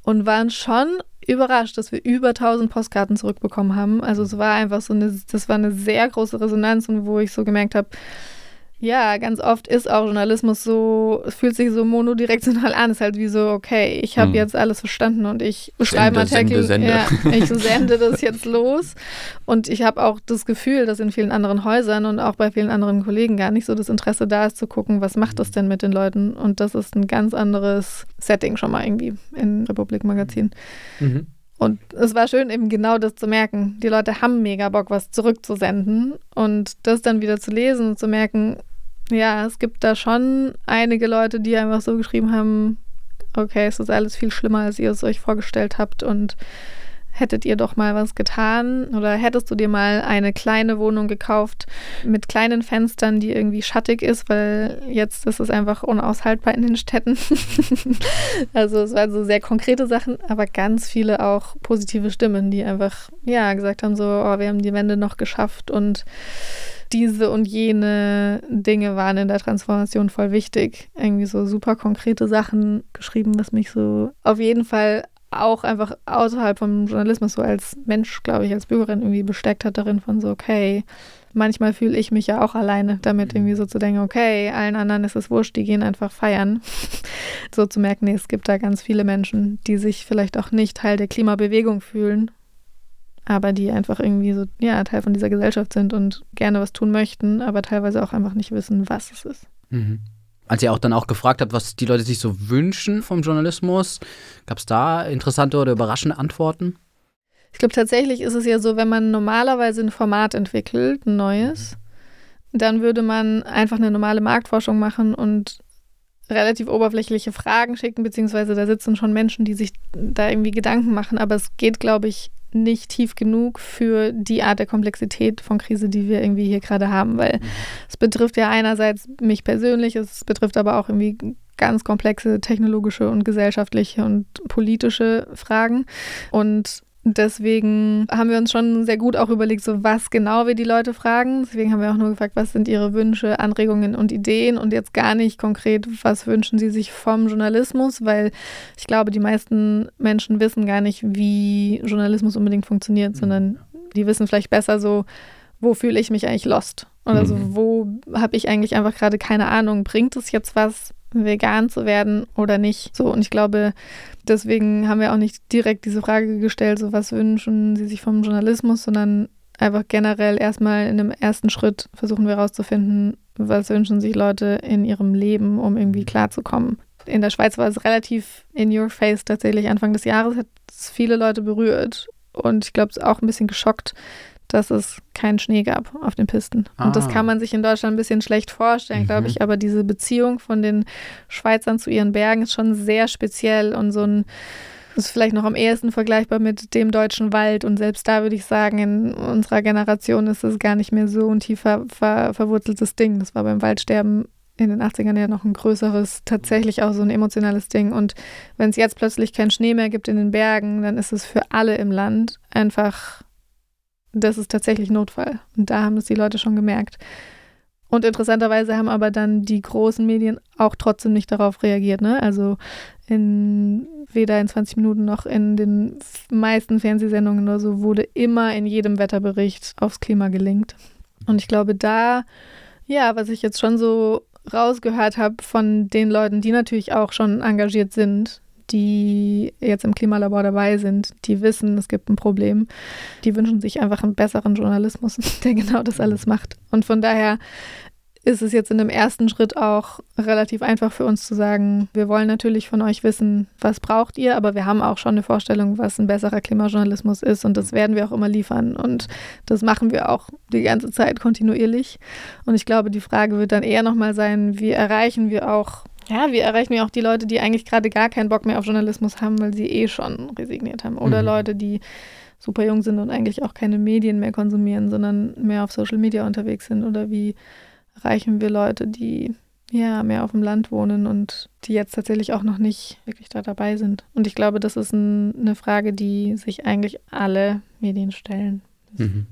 und waren schon überrascht, dass wir über 1000 Postkarten zurückbekommen haben. Also es war einfach so eine, das war eine sehr große Resonanz und wo ich so gemerkt habe, ja, ganz oft ist auch Journalismus so, es fühlt sich so monodirektional an. Es ist halt wie so, okay, ich habe hm. jetzt alles verstanden und ich schreibe. Sende, sende. Ja, ich sende das jetzt los. Und ich habe auch das Gefühl, dass in vielen anderen Häusern und auch bei vielen anderen Kollegen gar nicht so das Interesse da ist, zu gucken, was macht das denn mit den Leuten. Und das ist ein ganz anderes Setting schon mal irgendwie in Republik Magazin. Mhm. Und es war schön, eben genau das zu merken. Die Leute haben mega Bock, was zurückzusenden und das dann wieder zu lesen und zu merken, ja, es gibt da schon einige Leute, die einfach so geschrieben haben, okay, es ist alles viel schlimmer, als ihr es euch vorgestellt habt und hättet ihr doch mal was getan oder hättest du dir mal eine kleine Wohnung gekauft mit kleinen Fenstern, die irgendwie schattig ist, weil jetzt ist es einfach unaushaltbar in den Städten. also es waren so sehr konkrete Sachen, aber ganz viele auch positive Stimmen, die einfach ja gesagt haben so, oh, wir haben die Wände noch geschafft und diese und jene Dinge waren in der Transformation voll wichtig. Irgendwie so super konkrete Sachen geschrieben, was mich so auf jeden Fall auch einfach außerhalb vom Journalismus so als Mensch, glaube ich, als Bürgerin irgendwie besteckt hat darin von so, okay, manchmal fühle ich mich ja auch alleine damit irgendwie so zu denken, okay, allen anderen ist es wurscht, die gehen einfach feiern. so zu merken, nee, es gibt da ganz viele Menschen, die sich vielleicht auch nicht Teil der Klimabewegung fühlen, aber die einfach irgendwie so, ja, Teil von dieser Gesellschaft sind und gerne was tun möchten, aber teilweise auch einfach nicht wissen, was es ist. Mhm. Als ihr auch dann auch gefragt habt, was die Leute sich so wünschen vom Journalismus, gab es da interessante oder überraschende Antworten? Ich glaube, tatsächlich ist es ja so, wenn man normalerweise ein Format entwickelt, ein neues, dann würde man einfach eine normale Marktforschung machen und relativ oberflächliche Fragen schicken, beziehungsweise da sitzen schon Menschen, die sich da irgendwie Gedanken machen. Aber es geht, glaube ich, nicht tief genug für die Art der Komplexität von Krise, die wir irgendwie hier gerade haben, weil mhm. es betrifft ja einerseits mich persönlich, es betrifft aber auch irgendwie ganz komplexe technologische und gesellschaftliche und politische Fragen und Deswegen haben wir uns schon sehr gut auch überlegt, so was genau wir die Leute fragen. Deswegen haben wir auch nur gefragt, was sind ihre Wünsche, Anregungen und Ideen und jetzt gar nicht konkret, was wünschen sie sich vom Journalismus, weil ich glaube, die meisten Menschen wissen gar nicht, wie Journalismus unbedingt funktioniert, mhm. sondern die wissen vielleicht besser so, wo fühle ich mich eigentlich lost? Oder so, mhm. wo habe ich eigentlich einfach gerade keine Ahnung, bringt es jetzt was? Vegan zu werden oder nicht. So, und ich glaube, deswegen haben wir auch nicht direkt diese Frage gestellt, so was wünschen Sie sich vom Journalismus, sondern einfach generell erstmal in dem ersten Schritt versuchen wir herauszufinden, was wünschen sich Leute in ihrem Leben, um irgendwie klarzukommen. In der Schweiz war es relativ in your face tatsächlich. Anfang des Jahres hat es viele Leute berührt und ich glaube, es auch ein bisschen geschockt, dass es keinen Schnee gab auf den Pisten. Ah. Und das ah. kann man sich in Deutschland ein bisschen schlecht vorstellen, mhm. glaube ich. Aber diese Beziehung von den Schweizern zu ihren Bergen ist schon sehr speziell und so ein ist vielleicht noch am ehesten vergleichbar mit dem deutschen Wald. Und selbst da würde ich sagen, in unserer Generation ist es gar nicht mehr so ein tief ver ver verwurzeltes Ding. Das war beim Waldsterben in den 80ern ja noch ein größeres, tatsächlich auch so ein emotionales Ding. Und wenn es jetzt plötzlich keinen Schnee mehr gibt in den Bergen, dann ist es für alle im Land einfach das ist tatsächlich Notfall. Und da haben es die Leute schon gemerkt. Und interessanterweise haben aber dann die großen Medien auch trotzdem nicht darauf reagiert. Ne? Also in, weder in 20 Minuten noch in den meisten Fernsehsendungen oder so wurde immer in jedem Wetterbericht aufs Klima gelingt. Und ich glaube, da, ja, was ich jetzt schon so rausgehört habe von den Leuten, die natürlich auch schon engagiert sind, die jetzt im Klimalabor dabei sind, die wissen, es gibt ein Problem. Die wünschen sich einfach einen besseren Journalismus, der genau das alles macht. Und von daher ist es jetzt in dem ersten Schritt auch relativ einfach für uns zu sagen, wir wollen natürlich von euch wissen, was braucht ihr, aber wir haben auch schon eine Vorstellung, was ein besserer Klimajournalismus ist und das werden wir auch immer liefern und das machen wir auch die ganze Zeit kontinuierlich. Und ich glaube, die Frage wird dann eher nochmal sein, wie erreichen wir auch ja, wie erreichen wir auch die Leute, die eigentlich gerade gar keinen Bock mehr auf Journalismus haben, weil sie eh schon resigniert haben. Oder mhm. Leute, die super jung sind und eigentlich auch keine Medien mehr konsumieren, sondern mehr auf Social Media unterwegs sind. Oder wie erreichen wir Leute, die ja, mehr auf dem Land wohnen und die jetzt tatsächlich auch noch nicht wirklich da dabei sind. Und ich glaube, das ist ein, eine Frage, die sich eigentlich alle Medien stellen. Mhm.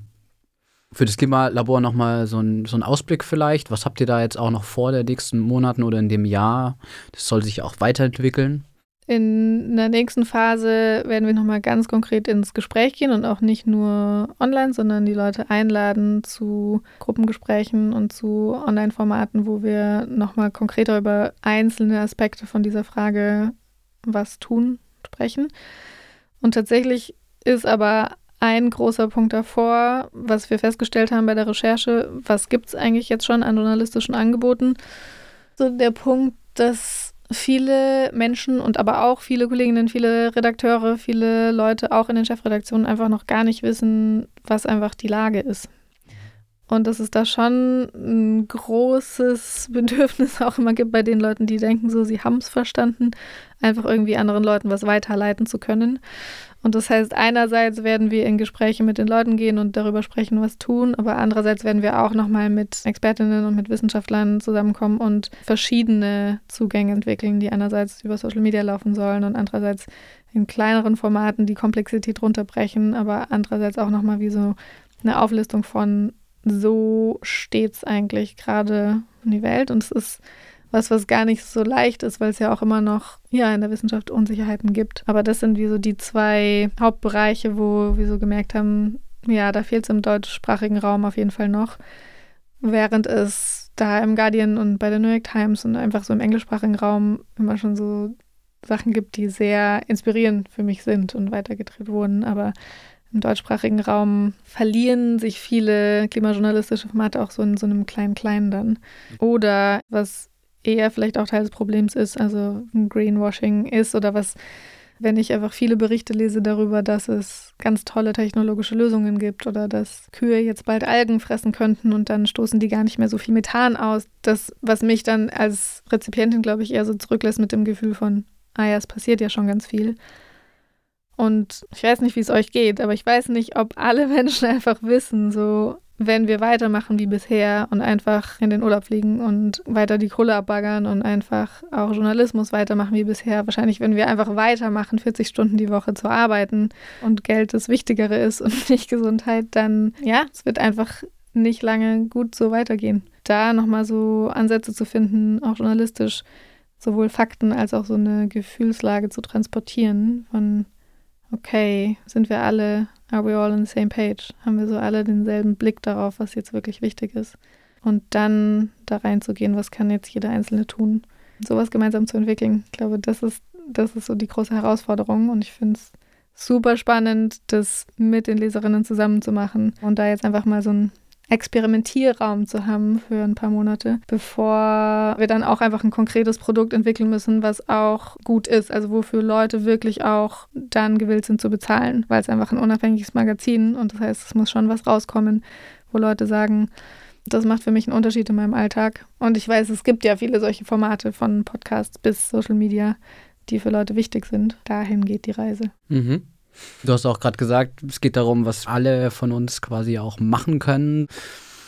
Für das Klimalabor nochmal so ein, so ein Ausblick vielleicht. Was habt ihr da jetzt auch noch vor der nächsten Monaten oder in dem Jahr? Das soll sich auch weiterentwickeln. In der nächsten Phase werden wir nochmal ganz konkret ins Gespräch gehen und auch nicht nur online, sondern die Leute einladen zu Gruppengesprächen und zu Online-Formaten, wo wir nochmal konkreter über einzelne Aspekte von dieser Frage, was tun, sprechen. Und tatsächlich ist aber ein großer Punkt davor, was wir festgestellt haben bei der Recherche, was gibt es eigentlich jetzt schon an journalistischen Angeboten? So der Punkt, dass viele Menschen und aber auch viele Kolleginnen, viele Redakteure, viele Leute auch in den Chefredaktionen einfach noch gar nicht wissen, was einfach die Lage ist. Und dass es da schon ein großes Bedürfnis auch immer gibt bei den Leuten, die denken, so, sie haben es verstanden, einfach irgendwie anderen Leuten was weiterleiten zu können. Und das heißt, einerseits werden wir in Gespräche mit den Leuten gehen und darüber sprechen, was tun, aber andererseits werden wir auch nochmal mit Expertinnen und mit Wissenschaftlern zusammenkommen und verschiedene Zugänge entwickeln, die einerseits über Social Media laufen sollen und andererseits in kleineren Formaten die Komplexität runterbrechen, aber andererseits auch nochmal wie so eine Auflistung von so steht es eigentlich gerade in die Welt. Und es ist was, was gar nicht so leicht ist, weil es ja auch immer noch ja, in der Wissenschaft Unsicherheiten gibt. Aber das sind wie so die zwei Hauptbereiche, wo wir so gemerkt haben, ja, da fehlt es im deutschsprachigen Raum auf jeden Fall noch. Während es da im Guardian und bei der New York Times und einfach so im englischsprachigen Raum immer schon so Sachen gibt, die sehr inspirierend für mich sind und weitergedreht wurden. Aber im deutschsprachigen Raum verlieren sich viele klimajournalistische Formate auch so in so einem kleinen Kleinen dann. Oder was eher vielleicht auch Teil des Problems ist, also Greenwashing ist oder was, wenn ich einfach viele Berichte lese darüber, dass es ganz tolle technologische Lösungen gibt oder dass Kühe jetzt bald Algen fressen könnten und dann stoßen die gar nicht mehr so viel Methan aus. Das, was mich dann als Rezipientin, glaube ich, eher so zurücklässt mit dem Gefühl von, ah ja, es passiert ja schon ganz viel. Und ich weiß nicht, wie es euch geht, aber ich weiß nicht, ob alle Menschen einfach wissen, so wenn wir weitermachen wie bisher und einfach in den Urlaub fliegen und weiter die Kohle abbaggern und einfach auch Journalismus weitermachen wie bisher. Wahrscheinlich, wenn wir einfach weitermachen, 40 Stunden die Woche zu arbeiten und Geld das Wichtigere ist und nicht Gesundheit, dann ja, es wird einfach nicht lange gut so weitergehen. Da nochmal so Ansätze zu finden, auch journalistisch, sowohl Fakten als auch so eine Gefühlslage zu transportieren von okay, sind wir alle, are we all on the same page? Haben wir so alle denselben Blick darauf, was jetzt wirklich wichtig ist? Und dann da reinzugehen, was kann jetzt jeder Einzelne tun? Sowas gemeinsam zu entwickeln. Ich glaube, das ist, das ist so die große Herausforderung und ich finde es super spannend, das mit den Leserinnen zusammen zu machen und da jetzt einfach mal so ein Experimentierraum zu haben für ein paar Monate, bevor wir dann auch einfach ein konkretes Produkt entwickeln müssen, was auch gut ist, also wofür Leute wirklich auch dann gewillt sind zu bezahlen, weil es einfach ein unabhängiges Magazin und das heißt, es muss schon was rauskommen, wo Leute sagen, das macht für mich einen Unterschied in meinem Alltag. Und ich weiß, es gibt ja viele solche Formate von Podcasts bis Social Media, die für Leute wichtig sind. Dahin geht die Reise. Mhm. Du hast auch gerade gesagt, es geht darum, was alle von uns quasi auch machen können.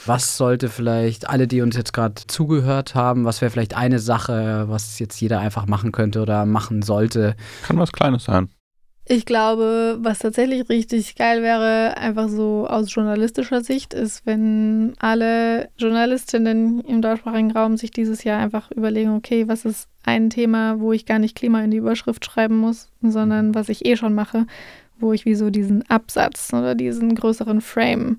Was sollte vielleicht alle, die uns jetzt gerade zugehört haben, was wäre vielleicht eine Sache, was jetzt jeder einfach machen könnte oder machen sollte? Kann was Kleines sein. Ich glaube, was tatsächlich richtig geil wäre, einfach so aus journalistischer Sicht, ist, wenn alle Journalistinnen im deutschsprachigen Raum sich dieses Jahr einfach überlegen, okay, was ist ein Thema, wo ich gar nicht Klima in die Überschrift schreiben muss, sondern was ich eh schon mache, wo ich wie so diesen Absatz oder diesen größeren Frame,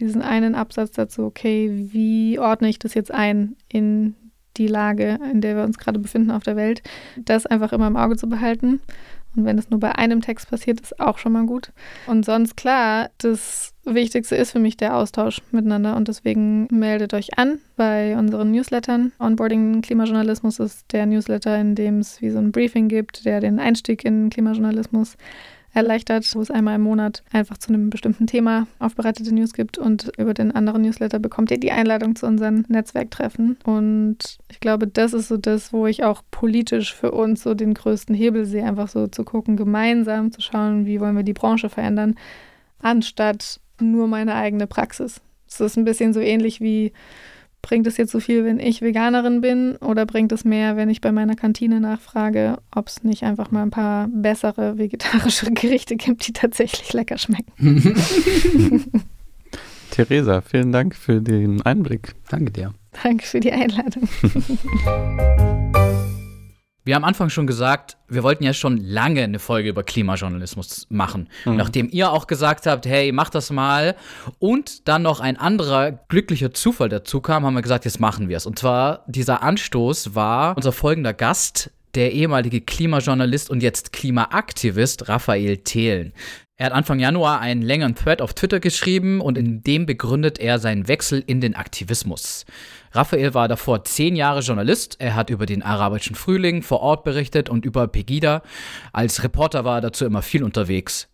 diesen einen Absatz dazu, okay, wie ordne ich das jetzt ein in die Lage, in der wir uns gerade befinden auf der Welt, das einfach immer im Auge zu behalten. Und wenn es nur bei einem Text passiert, ist auch schon mal gut. Und sonst klar, das Wichtigste ist für mich der Austausch miteinander und deswegen meldet euch an bei unseren Newslettern. Onboarding Klimajournalismus ist der Newsletter, in dem es wie so ein Briefing gibt, der den Einstieg in Klimajournalismus erleichtert, wo es einmal im Monat einfach zu einem bestimmten Thema aufbereitete News gibt und über den anderen Newsletter bekommt ihr die Einladung zu unseren Netzwerktreffen. Und ich glaube, das ist so das, wo ich auch politisch für uns so den größten Hebel sehe, einfach so zu gucken, gemeinsam zu schauen, wie wollen wir die Branche verändern, anstatt nur meine eigene Praxis. Es ist ein bisschen so ähnlich wie bringt es jetzt so viel, wenn ich Veganerin bin oder bringt es mehr, wenn ich bei meiner Kantine nachfrage, ob es nicht einfach mal ein paar bessere vegetarische Gerichte gibt, die tatsächlich lecker schmecken. Theresa, vielen Dank für den Einblick. Danke dir. Danke für die Einladung. Wir haben am Anfang schon gesagt, wir wollten ja schon lange eine Folge über Klimajournalismus machen. Mhm. Nachdem ihr auch gesagt habt, hey, mach das mal und dann noch ein anderer glücklicher Zufall dazu kam, haben wir gesagt, jetzt machen wir es. Und zwar dieser Anstoß war unser folgender Gast, der ehemalige Klimajournalist und jetzt Klimaaktivist Raphael Thelen. Er hat Anfang Januar einen längeren Thread auf Twitter geschrieben und in dem begründet er seinen Wechsel in den Aktivismus. Raphael war davor zehn Jahre Journalist. Er hat über den arabischen Frühling vor Ort berichtet und über Pegida. Als Reporter war er dazu immer viel unterwegs.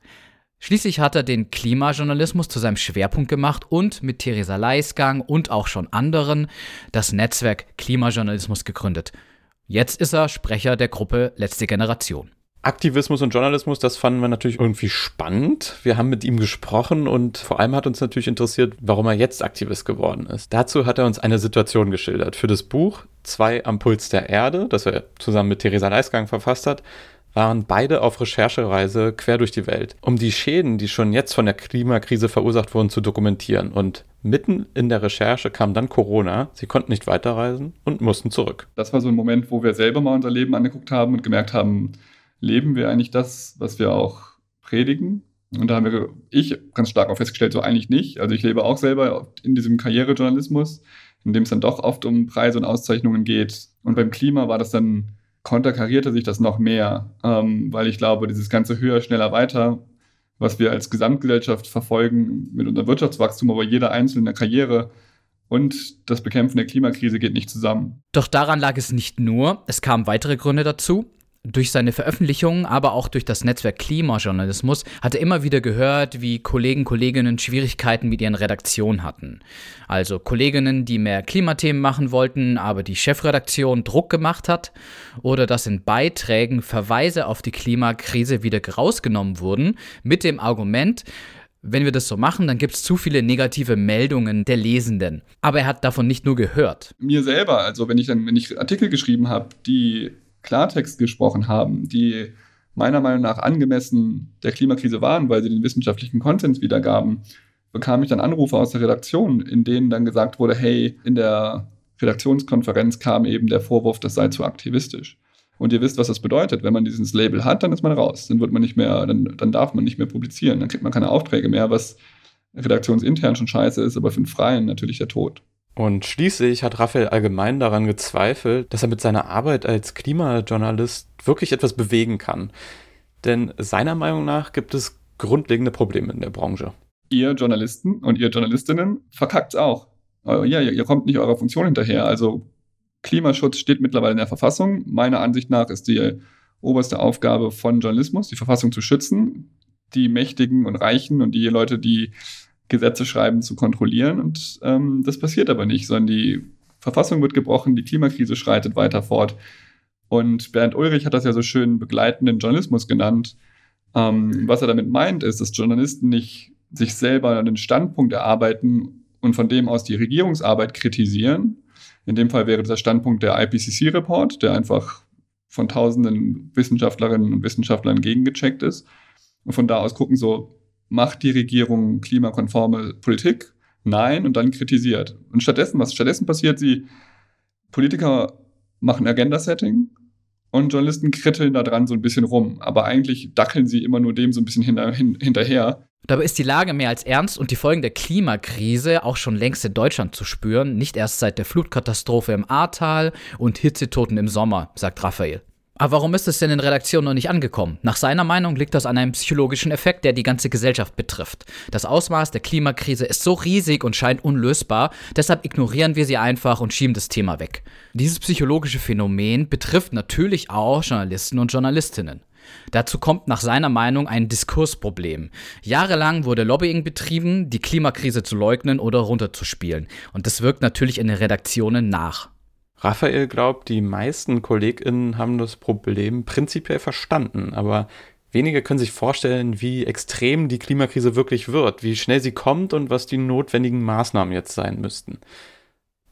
Schließlich hat er den Klimajournalismus zu seinem Schwerpunkt gemacht und mit Theresa Leisgang und auch schon anderen das Netzwerk Klimajournalismus gegründet. Jetzt ist er Sprecher der Gruppe Letzte Generation. Aktivismus und Journalismus, das fanden wir natürlich irgendwie spannend. Wir haben mit ihm gesprochen und vor allem hat uns natürlich interessiert, warum er jetzt Aktivist geworden ist. Dazu hat er uns eine Situation geschildert. Für das Buch Zwei am Puls der Erde, das er zusammen mit Theresa Leisgang verfasst hat, waren beide auf Recherchereise quer durch die Welt, um die Schäden, die schon jetzt von der Klimakrise verursacht wurden, zu dokumentieren. Und mitten in der Recherche kam dann Corona. Sie konnten nicht weiterreisen und mussten zurück. Das war so ein Moment, wo wir selber mal unser Leben angeguckt haben und gemerkt haben, leben wir eigentlich das, was wir auch predigen? Und da haben wir, ich ganz stark auch festgestellt, so eigentlich nicht. Also ich lebe auch selber in diesem Karrierejournalismus, in dem es dann doch oft um Preise und Auszeichnungen geht. Und beim Klima war das dann, konterkarierte sich das noch mehr, ähm, weil ich glaube, dieses ganze höher, schneller, weiter, was wir als Gesamtgesellschaft verfolgen mit unserem Wirtschaftswachstum, aber jeder einzelne Karriere und das Bekämpfen der Klimakrise geht nicht zusammen. Doch daran lag es nicht nur, es kamen weitere Gründe dazu. Durch seine Veröffentlichungen, aber auch durch das Netzwerk Klimajournalismus hat er immer wieder gehört, wie Kollegen, Kolleginnen Schwierigkeiten mit ihren Redaktionen hatten. Also Kolleginnen, die mehr Klimathemen machen wollten, aber die Chefredaktion Druck gemacht hat oder dass in Beiträgen Verweise auf die Klimakrise wieder rausgenommen wurden mit dem Argument, wenn wir das so machen, dann gibt es zu viele negative Meldungen der Lesenden. Aber er hat davon nicht nur gehört. Mir selber, also wenn ich dann, wenn ich Artikel geschrieben habe, die Klartext gesprochen haben, die meiner Meinung nach angemessen der Klimakrise waren, weil sie den wissenschaftlichen Konsens wiedergaben, bekam ich dann Anrufe aus der Redaktion, in denen dann gesagt wurde, hey, in der Redaktionskonferenz kam eben der Vorwurf, das sei zu aktivistisch. Und ihr wisst, was das bedeutet. Wenn man dieses Label hat, dann ist man raus. Dann wird man nicht mehr, dann, dann darf man nicht mehr publizieren. Dann kriegt man keine Aufträge mehr, was redaktionsintern schon scheiße ist, aber für den Freien natürlich der Tod. Und schließlich hat Raphael allgemein daran gezweifelt, dass er mit seiner Arbeit als Klimajournalist wirklich etwas bewegen kann. Denn seiner Meinung nach gibt es grundlegende Probleme in der Branche. Ihr Journalisten und ihr Journalistinnen verkackt auch. Ja, ihr kommt nicht eurer Funktion hinterher. Also Klimaschutz steht mittlerweile in der Verfassung. Meiner Ansicht nach ist die oberste Aufgabe von Journalismus, die Verfassung zu schützen, die Mächtigen und Reichen und die Leute, die Gesetze schreiben, zu kontrollieren. Und ähm, das passiert aber nicht, sondern die Verfassung wird gebrochen, die Klimakrise schreitet weiter fort. Und Bernd Ulrich hat das ja so schön begleitenden Journalismus genannt. Ähm, was er damit meint, ist, dass Journalisten nicht sich selber einen Standpunkt erarbeiten und von dem aus die Regierungsarbeit kritisieren. In dem Fall wäre das der Standpunkt der IPCC-Report, der einfach von tausenden Wissenschaftlerinnen und Wissenschaftlern gegengecheckt ist. Und von da aus gucken so, macht die Regierung klimakonforme Politik? Nein, und dann kritisiert. Und stattdessen, was stattdessen passiert, sie, Politiker machen Agenda-Setting und Journalisten kritteln da dran so ein bisschen rum. Aber eigentlich dackeln sie immer nur dem so ein bisschen hinter, hin, hinterher. Dabei ist die Lage mehr als ernst und die Folgen der Klimakrise auch schon längst in Deutschland zu spüren, nicht erst seit der Flutkatastrophe im Ahrtal und Hitzetoten im Sommer, sagt Raphael. Aber warum ist es denn in Redaktion noch nicht angekommen? Nach seiner Meinung liegt das an einem psychologischen Effekt, der die ganze Gesellschaft betrifft. Das Ausmaß der Klimakrise ist so riesig und scheint unlösbar, deshalb ignorieren wir sie einfach und schieben das Thema weg. Dieses psychologische Phänomen betrifft natürlich auch Journalisten und Journalistinnen. Dazu kommt nach seiner Meinung ein Diskursproblem. Jahrelang wurde Lobbying betrieben, die Klimakrise zu leugnen oder runterzuspielen. Und das wirkt natürlich in den Redaktionen nach. Raphael glaubt, die meisten KollegInnen haben das Problem prinzipiell verstanden, aber wenige können sich vorstellen, wie extrem die Klimakrise wirklich wird, wie schnell sie kommt und was die notwendigen Maßnahmen jetzt sein müssten.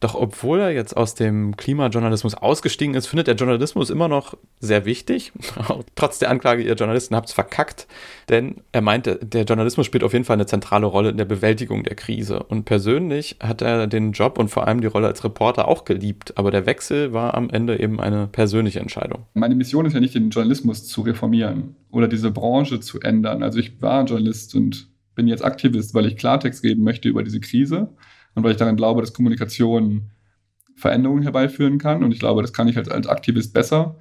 Doch obwohl er jetzt aus dem Klimajournalismus ausgestiegen ist, findet der Journalismus immer noch sehr wichtig. Trotz der Anklage, ihr Journalisten habt es verkackt. Denn er meinte, der Journalismus spielt auf jeden Fall eine zentrale Rolle in der Bewältigung der Krise. Und persönlich hat er den Job und vor allem die Rolle als Reporter auch geliebt. Aber der Wechsel war am Ende eben eine persönliche Entscheidung. Meine Mission ist ja nicht, den Journalismus zu reformieren oder diese Branche zu ändern. Also ich war Journalist und bin jetzt Aktivist, weil ich Klartext geben möchte über diese Krise und weil ich daran glaube, dass Kommunikation Veränderungen herbeiführen kann. Und ich glaube, das kann ich als, als Aktivist besser,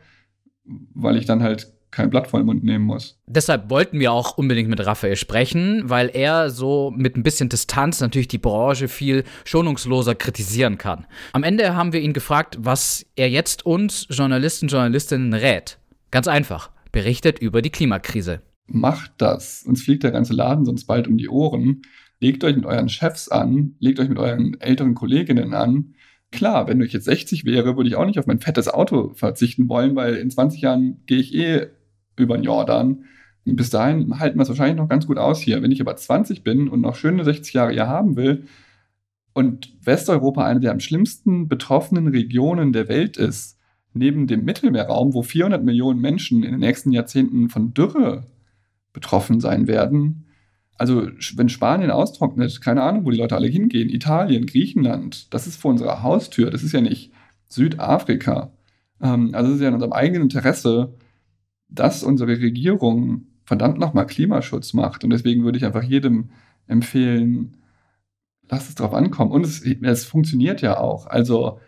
weil ich dann halt kein Blatt vor den Mund nehmen muss. Deshalb wollten wir auch unbedingt mit Raphael sprechen, weil er so mit ein bisschen Distanz natürlich die Branche viel schonungsloser kritisieren kann. Am Ende haben wir ihn gefragt, was er jetzt uns Journalisten, Journalistinnen rät. Ganz einfach, berichtet über die Klimakrise. Macht das, uns fliegt der ganze Laden sonst bald um die Ohren. Legt euch mit euren Chefs an, legt euch mit euren älteren Kolleginnen an. Klar, wenn ich jetzt 60 wäre, würde ich auch nicht auf mein fettes Auto verzichten wollen, weil in 20 Jahren gehe ich eh über den Jordan. Bis dahin halten wir es wahrscheinlich noch ganz gut aus hier. Wenn ich aber 20 bin und noch schöne 60 Jahre hier haben will und Westeuropa eine der am schlimmsten betroffenen Regionen der Welt ist, neben dem Mittelmeerraum, wo 400 Millionen Menschen in den nächsten Jahrzehnten von Dürre betroffen sein werden, also wenn Spanien austrocknet, keine Ahnung, wo die Leute alle hingehen, Italien, Griechenland, das ist vor unserer Haustür, das ist ja nicht Südafrika. Ähm, also es ist ja in unserem eigenen Interesse, dass unsere Regierung verdammt nochmal Klimaschutz macht. Und deswegen würde ich einfach jedem empfehlen, lasst es drauf ankommen. Und es, es funktioniert ja auch. Also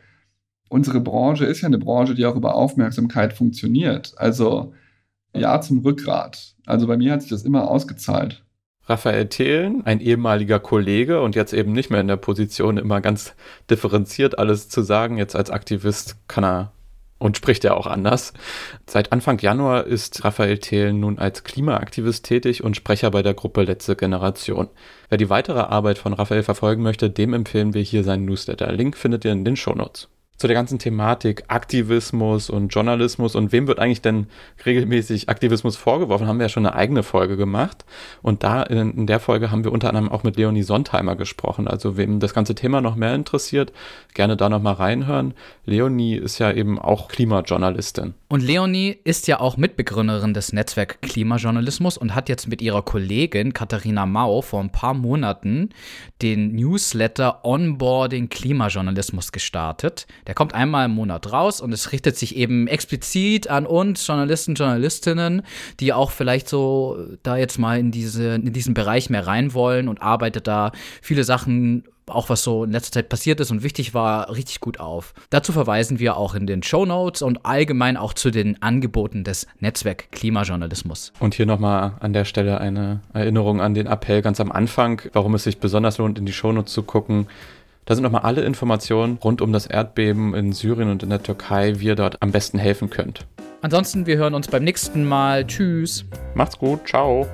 unsere Branche ist ja eine Branche, die auch über Aufmerksamkeit funktioniert. Also ja zum Rückgrat. Also bei mir hat sich das immer ausgezahlt. Raphael Thelen, ein ehemaliger Kollege und jetzt eben nicht mehr in der Position, immer ganz differenziert alles zu sagen. Jetzt als Aktivist kann er und spricht ja auch anders. Seit Anfang Januar ist Raphael Thelen nun als Klimaaktivist tätig und Sprecher bei der Gruppe Letzte Generation. Wer die weitere Arbeit von Raphael verfolgen möchte, dem empfehlen wir hier seinen Newsletter. Link findet ihr in den Shownotes zu der ganzen Thematik Aktivismus und Journalismus und wem wird eigentlich denn regelmäßig Aktivismus vorgeworfen, haben wir ja schon eine eigene Folge gemacht. Und da in, in der Folge haben wir unter anderem auch mit Leonie Sontheimer gesprochen. Also wem das ganze Thema noch mehr interessiert, gerne da nochmal reinhören. Leonie ist ja eben auch Klimajournalistin. Und Leonie ist ja auch Mitbegründerin des Netzwerk Klimajournalismus und hat jetzt mit ihrer Kollegin Katharina Mau vor ein paar Monaten den Newsletter Onboarding Klimajournalismus gestartet. Der der kommt einmal im Monat raus und es richtet sich eben explizit an uns Journalisten, Journalistinnen, die auch vielleicht so da jetzt mal in, diese, in diesen Bereich mehr rein wollen und arbeitet da viele Sachen auch was so in letzter Zeit passiert ist und wichtig war, richtig gut auf. Dazu verweisen wir auch in den Show Notes und allgemein auch zu den Angeboten des Netzwerk Klimajournalismus. Und hier nochmal an der Stelle eine Erinnerung an den Appell ganz am Anfang, warum es sich besonders lohnt, in die Show Notes zu gucken. Da sind nochmal alle Informationen rund um das Erdbeben in Syrien und in der Türkei, wie ihr dort am besten helfen könnt. Ansonsten, wir hören uns beim nächsten Mal. Tschüss. Macht's gut. Ciao.